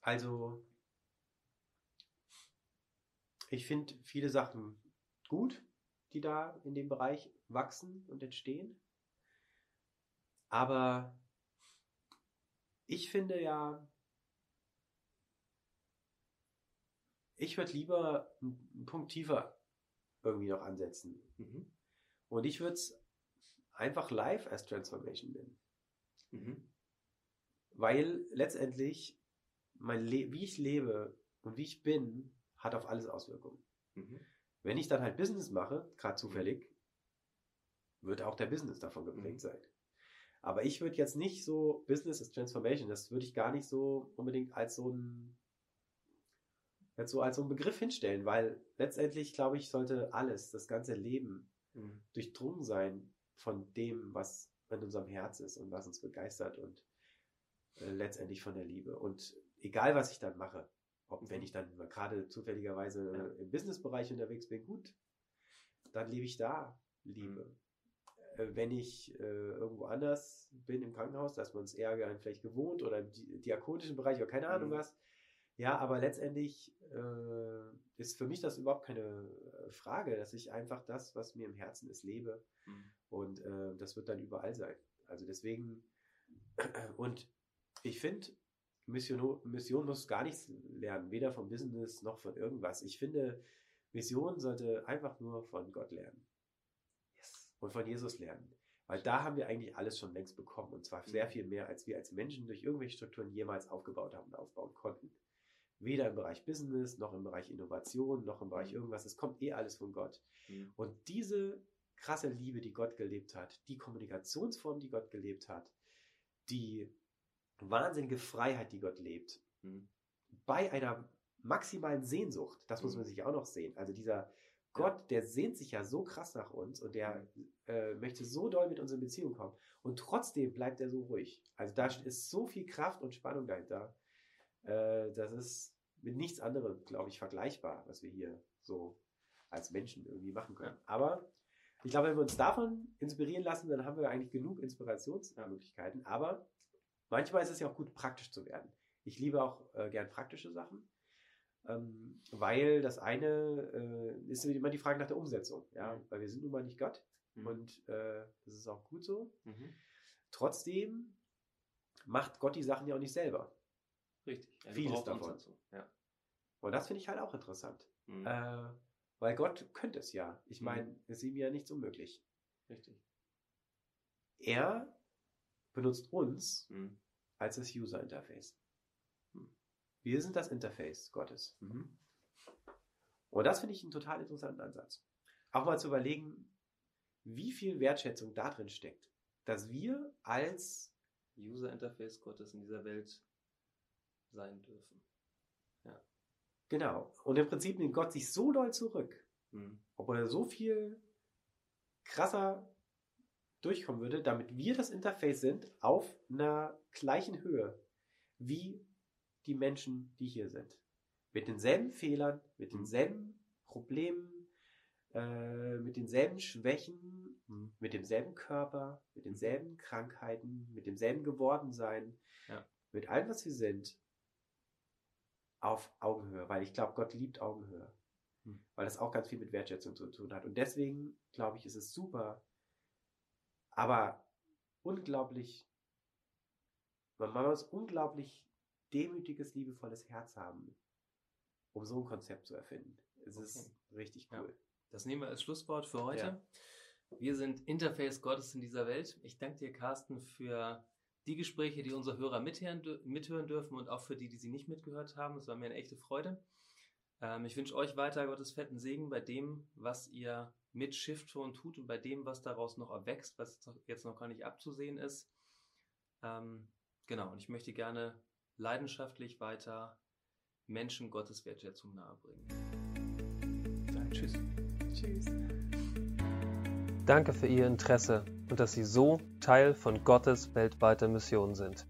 Also ich finde viele Sachen gut, die da in dem Bereich wachsen und entstehen. Aber ich finde ja, ich würde lieber einen Punkt tiefer irgendwie noch ansetzen. Mhm. Und ich würde es einfach live as Transformation nennen. Mhm. Weil letztendlich mein Le wie ich lebe und wie ich bin, hat auf alles Auswirkungen. Mhm. Wenn ich dann halt Business mache, gerade zufällig, wird auch der Business davon geprägt mhm. sein. Aber ich würde jetzt nicht so Business is Transformation, das würde ich gar nicht so unbedingt als so ein jetzt so als so einen Begriff hinstellen, weil letztendlich glaube ich sollte alles, das ganze Leben mhm. durchdrungen sein von dem, was in unserem Herz ist und was uns begeistert und äh, letztendlich von der Liebe. Und egal was ich dann mache, wenn ich dann gerade zufälligerweise ja. im Businessbereich unterwegs bin, gut, dann lebe ich da Liebe. Mhm. Äh, wenn ich äh, irgendwo anders bin im Krankenhaus, dass man es eher vielleicht gewohnt oder im di diakonischen Bereich oder keine Ahnung mhm. was. Ja, aber letztendlich äh, ist für mich das überhaupt keine äh, Frage, dass ich einfach das, was mir im Herzen ist, lebe. Mhm. Und äh, das wird dann überall sein. Also deswegen, und ich finde, Mission, Mission muss gar nichts lernen, weder vom Business noch von irgendwas. Ich finde, Mission sollte einfach nur von Gott lernen. Yes. Und von Jesus lernen. Weil da haben wir eigentlich alles schon längst bekommen. Und zwar sehr mhm. viel mehr, als wir als Menschen durch irgendwelche Strukturen jemals aufgebaut haben und aufbauen konnten. Weder im Bereich Business, noch im Bereich Innovation, noch im Bereich mhm. irgendwas. Es kommt eh alles von Gott. Mhm. Und diese krasse Liebe, die Gott gelebt hat, die Kommunikationsform, die Gott gelebt hat, die wahnsinnige Freiheit, die Gott lebt, mhm. bei einer maximalen Sehnsucht, das muss mhm. man sich auch noch sehen. Also dieser Gott, der sehnt sich ja so krass nach uns und der mhm. äh, möchte so doll mit uns in Beziehung kommen. Und trotzdem bleibt er so ruhig. Also da ist so viel Kraft und Spannung dahinter. Äh, das ist mit nichts anderem, glaube ich, vergleichbar, was wir hier so als Menschen irgendwie machen können. Aber ich glaube, wenn wir uns davon inspirieren lassen, dann haben wir eigentlich genug Inspirationsmöglichkeiten. Aber Manchmal ist es ja auch gut, praktisch zu werden. Ich liebe auch äh, gern praktische Sachen, ähm, weil das eine äh, ist immer die Frage nach der Umsetzung. Ja? Mhm. Weil wir sind nun mal nicht Gott mhm. und äh, das ist auch gut so. Mhm. Trotzdem macht Gott die Sachen ja auch nicht selber. Richtig. Ja, Vieles davon. Ja. Und das finde ich halt auch interessant. Mhm. Äh, weil Gott könnte es ja. Ich meine, mhm. es ist ihm ja nichts unmöglich. Richtig. Er benutzt uns mhm. als das User Interface. Mhm. Wir sind das Interface Gottes. Mhm. Und das finde ich einen total interessanten Ansatz. Auch mal zu überlegen, wie viel Wertschätzung da drin steckt, dass wir als User Interface Gottes in dieser Welt sein dürfen. Ja. Genau. Und im Prinzip nimmt Gott sich so doll zurück, mhm. obwohl er so viel krasser durchkommen würde, damit wir das Interface sind auf einer gleichen Höhe wie die Menschen, die hier sind. Mit denselben Fehlern, mit mhm. denselben Problemen, äh, mit denselben Schwächen, mhm. mit demselben Körper, mit denselben Krankheiten, mit demselben Gewordensein, ja. mit allem, was wir sind, auf Augenhöhe, weil ich glaube, Gott liebt Augenhöhe. Mhm. Weil das auch ganz viel mit Wertschätzung zu tun hat. Und deswegen, glaube ich, ist es super, aber unglaublich, man muss unglaublich demütiges, liebevolles Herz haben, um so ein Konzept zu erfinden. Es okay. ist richtig cool. Ja. Das nehmen wir als Schlusswort für heute. Ja. Wir sind Interface Gottes in dieser Welt. Ich danke dir, Carsten, für die Gespräche, die unsere Hörer mithören, mithören dürfen und auch für die, die sie nicht mitgehört haben. Es war mir eine echte Freude. Ähm, ich wünsche euch weiter Gottes fetten Segen bei dem, was ihr mit Shiftton tut und bei dem, was daraus noch erwächst, was jetzt noch gar nicht abzusehen ist. Ähm, genau, und ich möchte gerne leidenschaftlich weiter Menschen Gottes Wertschätzung nahebringen. Dann tschüss. Tschüss. Danke für Ihr Interesse und dass Sie so Teil von Gottes weltweiter Mission sind.